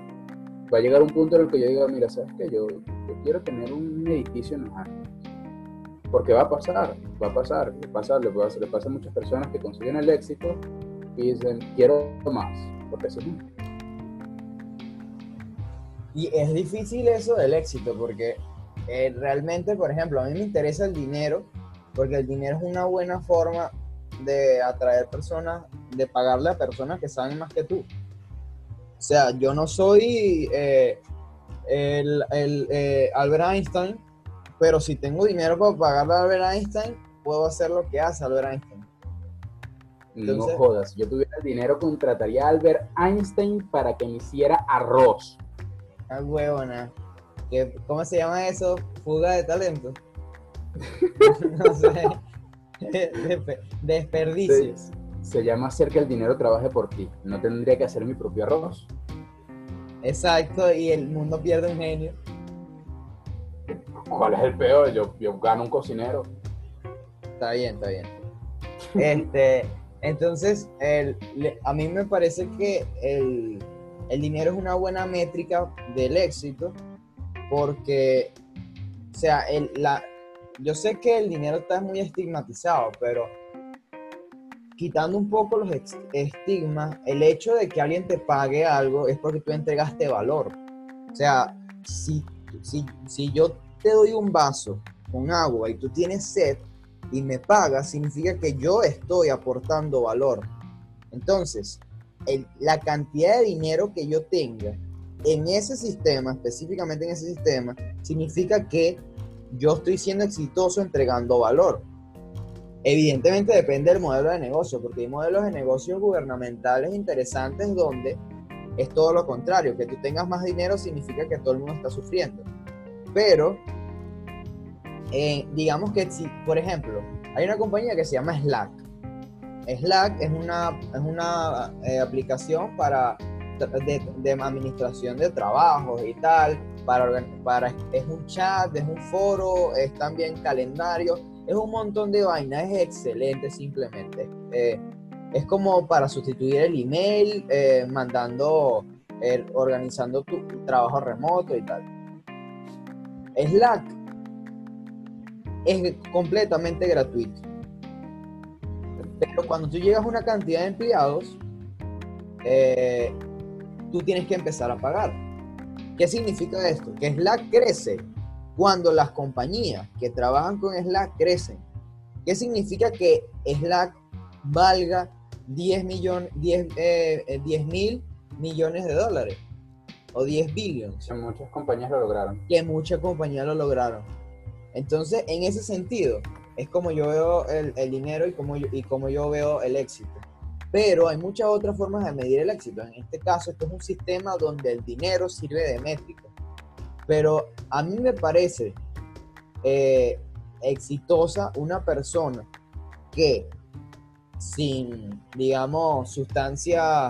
va a llegar un punto en el que yo diga, mira, ¿sabes qué? Yo, yo quiero tener un edificio en Los Ángeles. Porque va a pasar, va a pasar, va a pasar, le, pasa, le pasa a muchas personas que consiguen el éxito y dicen, quiero más, porque eso es y es difícil eso del éxito, porque eh, realmente, por ejemplo, a mí me interesa el dinero, porque el dinero es una buena forma de atraer personas, de pagarle a personas que saben más que tú. O sea, yo no soy eh, el, eh, Albert Einstein, pero si tengo dinero para pagarle a Albert Einstein, puedo hacer lo que hace Albert Einstein. No jodas, yo tuviera el dinero, contrataría a Albert Einstein para que me hiciera arroz. Ah, huevona. ¿Cómo se llama eso? Fuga de talento. no sé. Desperdicios. Se, llama hacer que el dinero trabaje por ti. No tendría que hacer mi propio arroz. Exacto, y el mundo pierde un genio. ¿Cuál es el peor? Yo, yo gano un cocinero. Está bien, está bien. Este, entonces, el, a mí me parece que el, el dinero es una buena métrica del éxito porque, o sea, el, la, yo sé que el dinero está muy estigmatizado, pero quitando un poco los estigmas, el hecho de que alguien te pague algo es porque tú entregaste valor. O sea, si, si, si yo te doy un vaso con agua y tú tienes sed y me pagas, significa que yo estoy aportando valor. Entonces, la cantidad de dinero que yo tenga en ese sistema, específicamente en ese sistema, significa que yo estoy siendo exitoso entregando valor. Evidentemente depende del modelo de negocio, porque hay modelos de negocios gubernamentales interesantes donde es todo lo contrario, que tú tengas más dinero significa que todo el mundo está sufriendo. Pero, eh, digamos que si, por ejemplo, hay una compañía que se llama Slack. Slack es una, es una eh, aplicación para de, administración de trabajos y tal, para, para, es un chat, es un foro, es también calendario, es un montón de vainas, es excelente simplemente. Eh, es como para sustituir el email, mandando, eh, organizando tu, trabajo remoto y tal. Slack es completamente gratuito. Pero cuando tú llegas a una cantidad de empleados, tú tienes que empezar a pagar. ¿Qué significa esto? Que Slack crece cuando las compañías que trabajan con Slack crecen. ¿Qué significa que Slack valga 10 millones, 10, eh, mil millones de dólares? O 10 billones. Que muchas compañías lo lograron. Que muchas compañías lo lograron. Entonces, en ese sentido, es como yo veo el, el dinero y como, yo, y como yo veo el éxito. Pero hay muchas otras formas de medir el éxito. En este caso, esto es un sistema donde el dinero sirve de métrica. Pero a mí me parece eh, exitosa una persona que sin, digamos, sustancia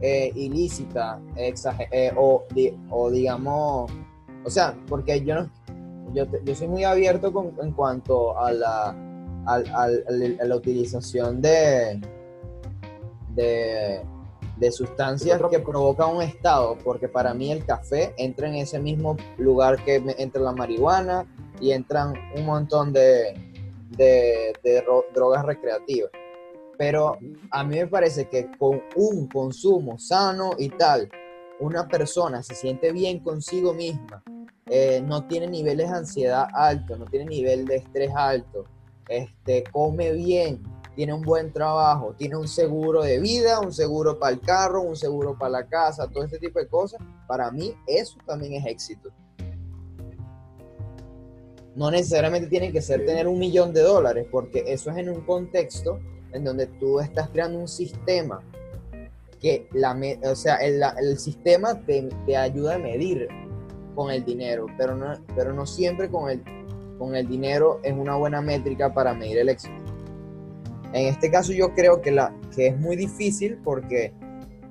eh, ilícita eh, o, o, digamos, o sea, porque yo no, yo, yo soy muy abierto en cuanto a la, a la utilización de, de, sustancias que provocan un estado, porque para mí el café entra en ese mismo lugar que entra la marihuana y entran un montón de, de, drogas recreativas. Pero a mí me parece que con un consumo sano y tal, una persona se siente bien consigo misma, eh, no tiene niveles de ansiedad alto, no tiene nivel de estrés alto, este, come bien, tiene un buen trabajo, tiene un seguro de vida, un seguro para el carro, un seguro para la casa, todo este tipo de cosas, para mí eso también es éxito. No necesariamente tiene que ser tener un millón de dólares, porque eso es en un contexto en donde tú estás creando un sistema que la, o sea, el, sistema te, te, ayuda a medir con el dinero, pero no, pero no siempre con el, con el dinero es una buena métrica para medir el éxito. En este caso yo creo que, la, que es muy difícil porque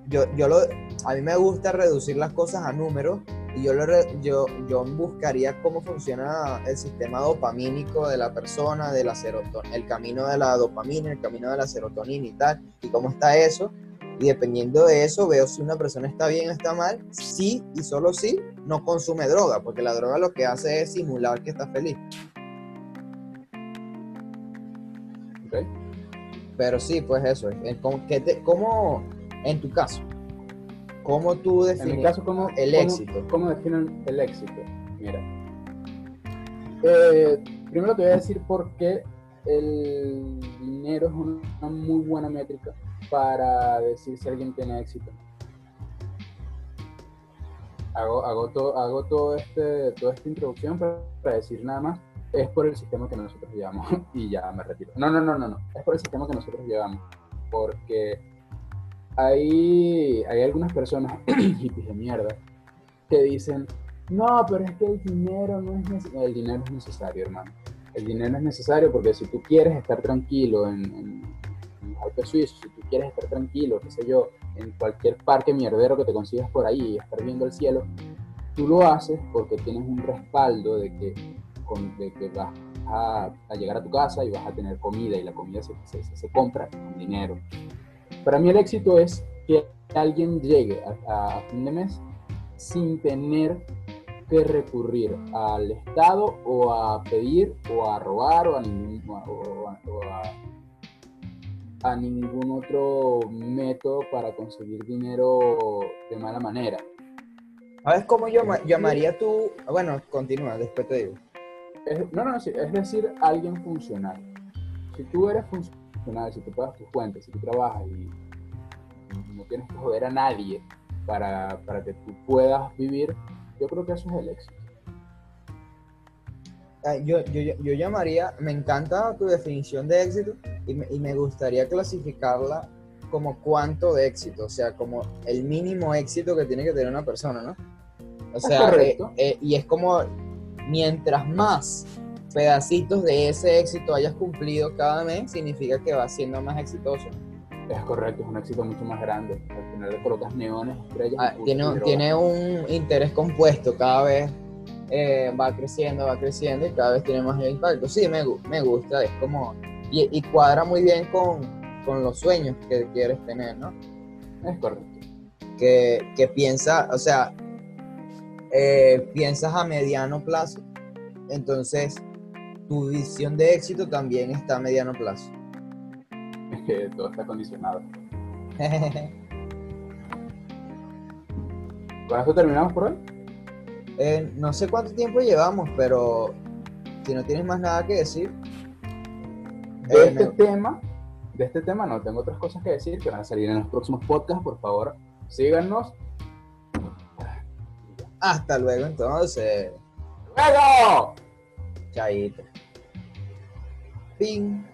yo, yo lo, a mí me gusta reducir las cosas a números y yo, lo, yo, yo buscaría cómo funciona el sistema dopamínico de la persona, de la serotonina, el camino de la dopamina, el camino de la serotonina y tal, y cómo está eso. Y dependiendo de eso, veo si una persona está bien o está mal. Sí y solo sí, no consume droga, porque la droga lo que hace es simular que está feliz. Okay. Pero sí, pues eso. ¿Cómo, en tu caso, cómo tú defines en mi caso, ¿cómo, el éxito? ¿Cómo definen el éxito? Mira. Eh, primero te voy a decir por qué el dinero es una muy buena métrica para decir si alguien tiene éxito. Hago, hago, todo, hago todo este, toda esta introducción para decir nada más es por el sistema que nosotros llevamos y ya me retiro. No, no, no, no, no, es por el sistema que nosotros llevamos, porque hay, hay algunas personas, hippies de mierda, que dicen, no, pero es que el dinero no es necesario. El dinero es necesario, hermano. El dinero es necesario porque si tú quieres estar tranquilo en, en, en Alpes Suizo, si tú quieres estar tranquilo, qué sé yo, en cualquier parque mierdero que te consigas por ahí y estar viendo el cielo, tú lo haces porque tienes un respaldo de que de que vas a, llegar a tu casa y vas a tener comida y la comida se, compra con dinero. Para mí el éxito es que alguien llegue a, fin de mes sin tener que recurrir al Estado o a pedir o a robar o a ningún otro método para conseguir dinero de mala manera. ¿Sabes cómo yo llamaría tú? Bueno, continúa, después te digo no, no, sí, es decir, alguien funcional. Si tú eres funcional, si tú pagas tus cuentas, si tú trabajas y, no tienes que joder a nadie para, para que tú puedas vivir, yo creo que eso es el éxito. Ah, Yo, yo, yo llamaría, me encanta tu definición de éxito y me, y me gustaría clasificarla como cuánto de éxito, o sea, como el mínimo éxito que tiene que tener una persona, ¿no? O sea, correcto. eh, eh, y es como mientras más pedacitos de ese éxito hayas cumplido cada mes, significa que vas siendo más exitoso. Es correcto, es un éxito mucho más grande. Al final le colocas neones, estrellas. Ah, tiene, tiene un interés compuesto, cada vez eh, va creciendo, va creciendo y cada vez tiene más impacto. Sí, me, me gusta, es como, y, y cuadra muy bien con, con los sueños que quieres tener, ¿no? Es correcto. Que, que piensa, o sea, eh, piensas a mediano plazo, entonces tu visión de éxito también está a mediano plazo. Es que todo está condicionado. ¿Con esto terminamos por hoy? Eh, no sé cuánto tiempo llevamos, pero si no tienes más nada que decir. De eh, este tema, de este tema no tengo otras cosas que decir que van a salir en los próximos podcasts. Por favor, síganos. Hasta luego entonces. ¡Luego! Chaito. Ping.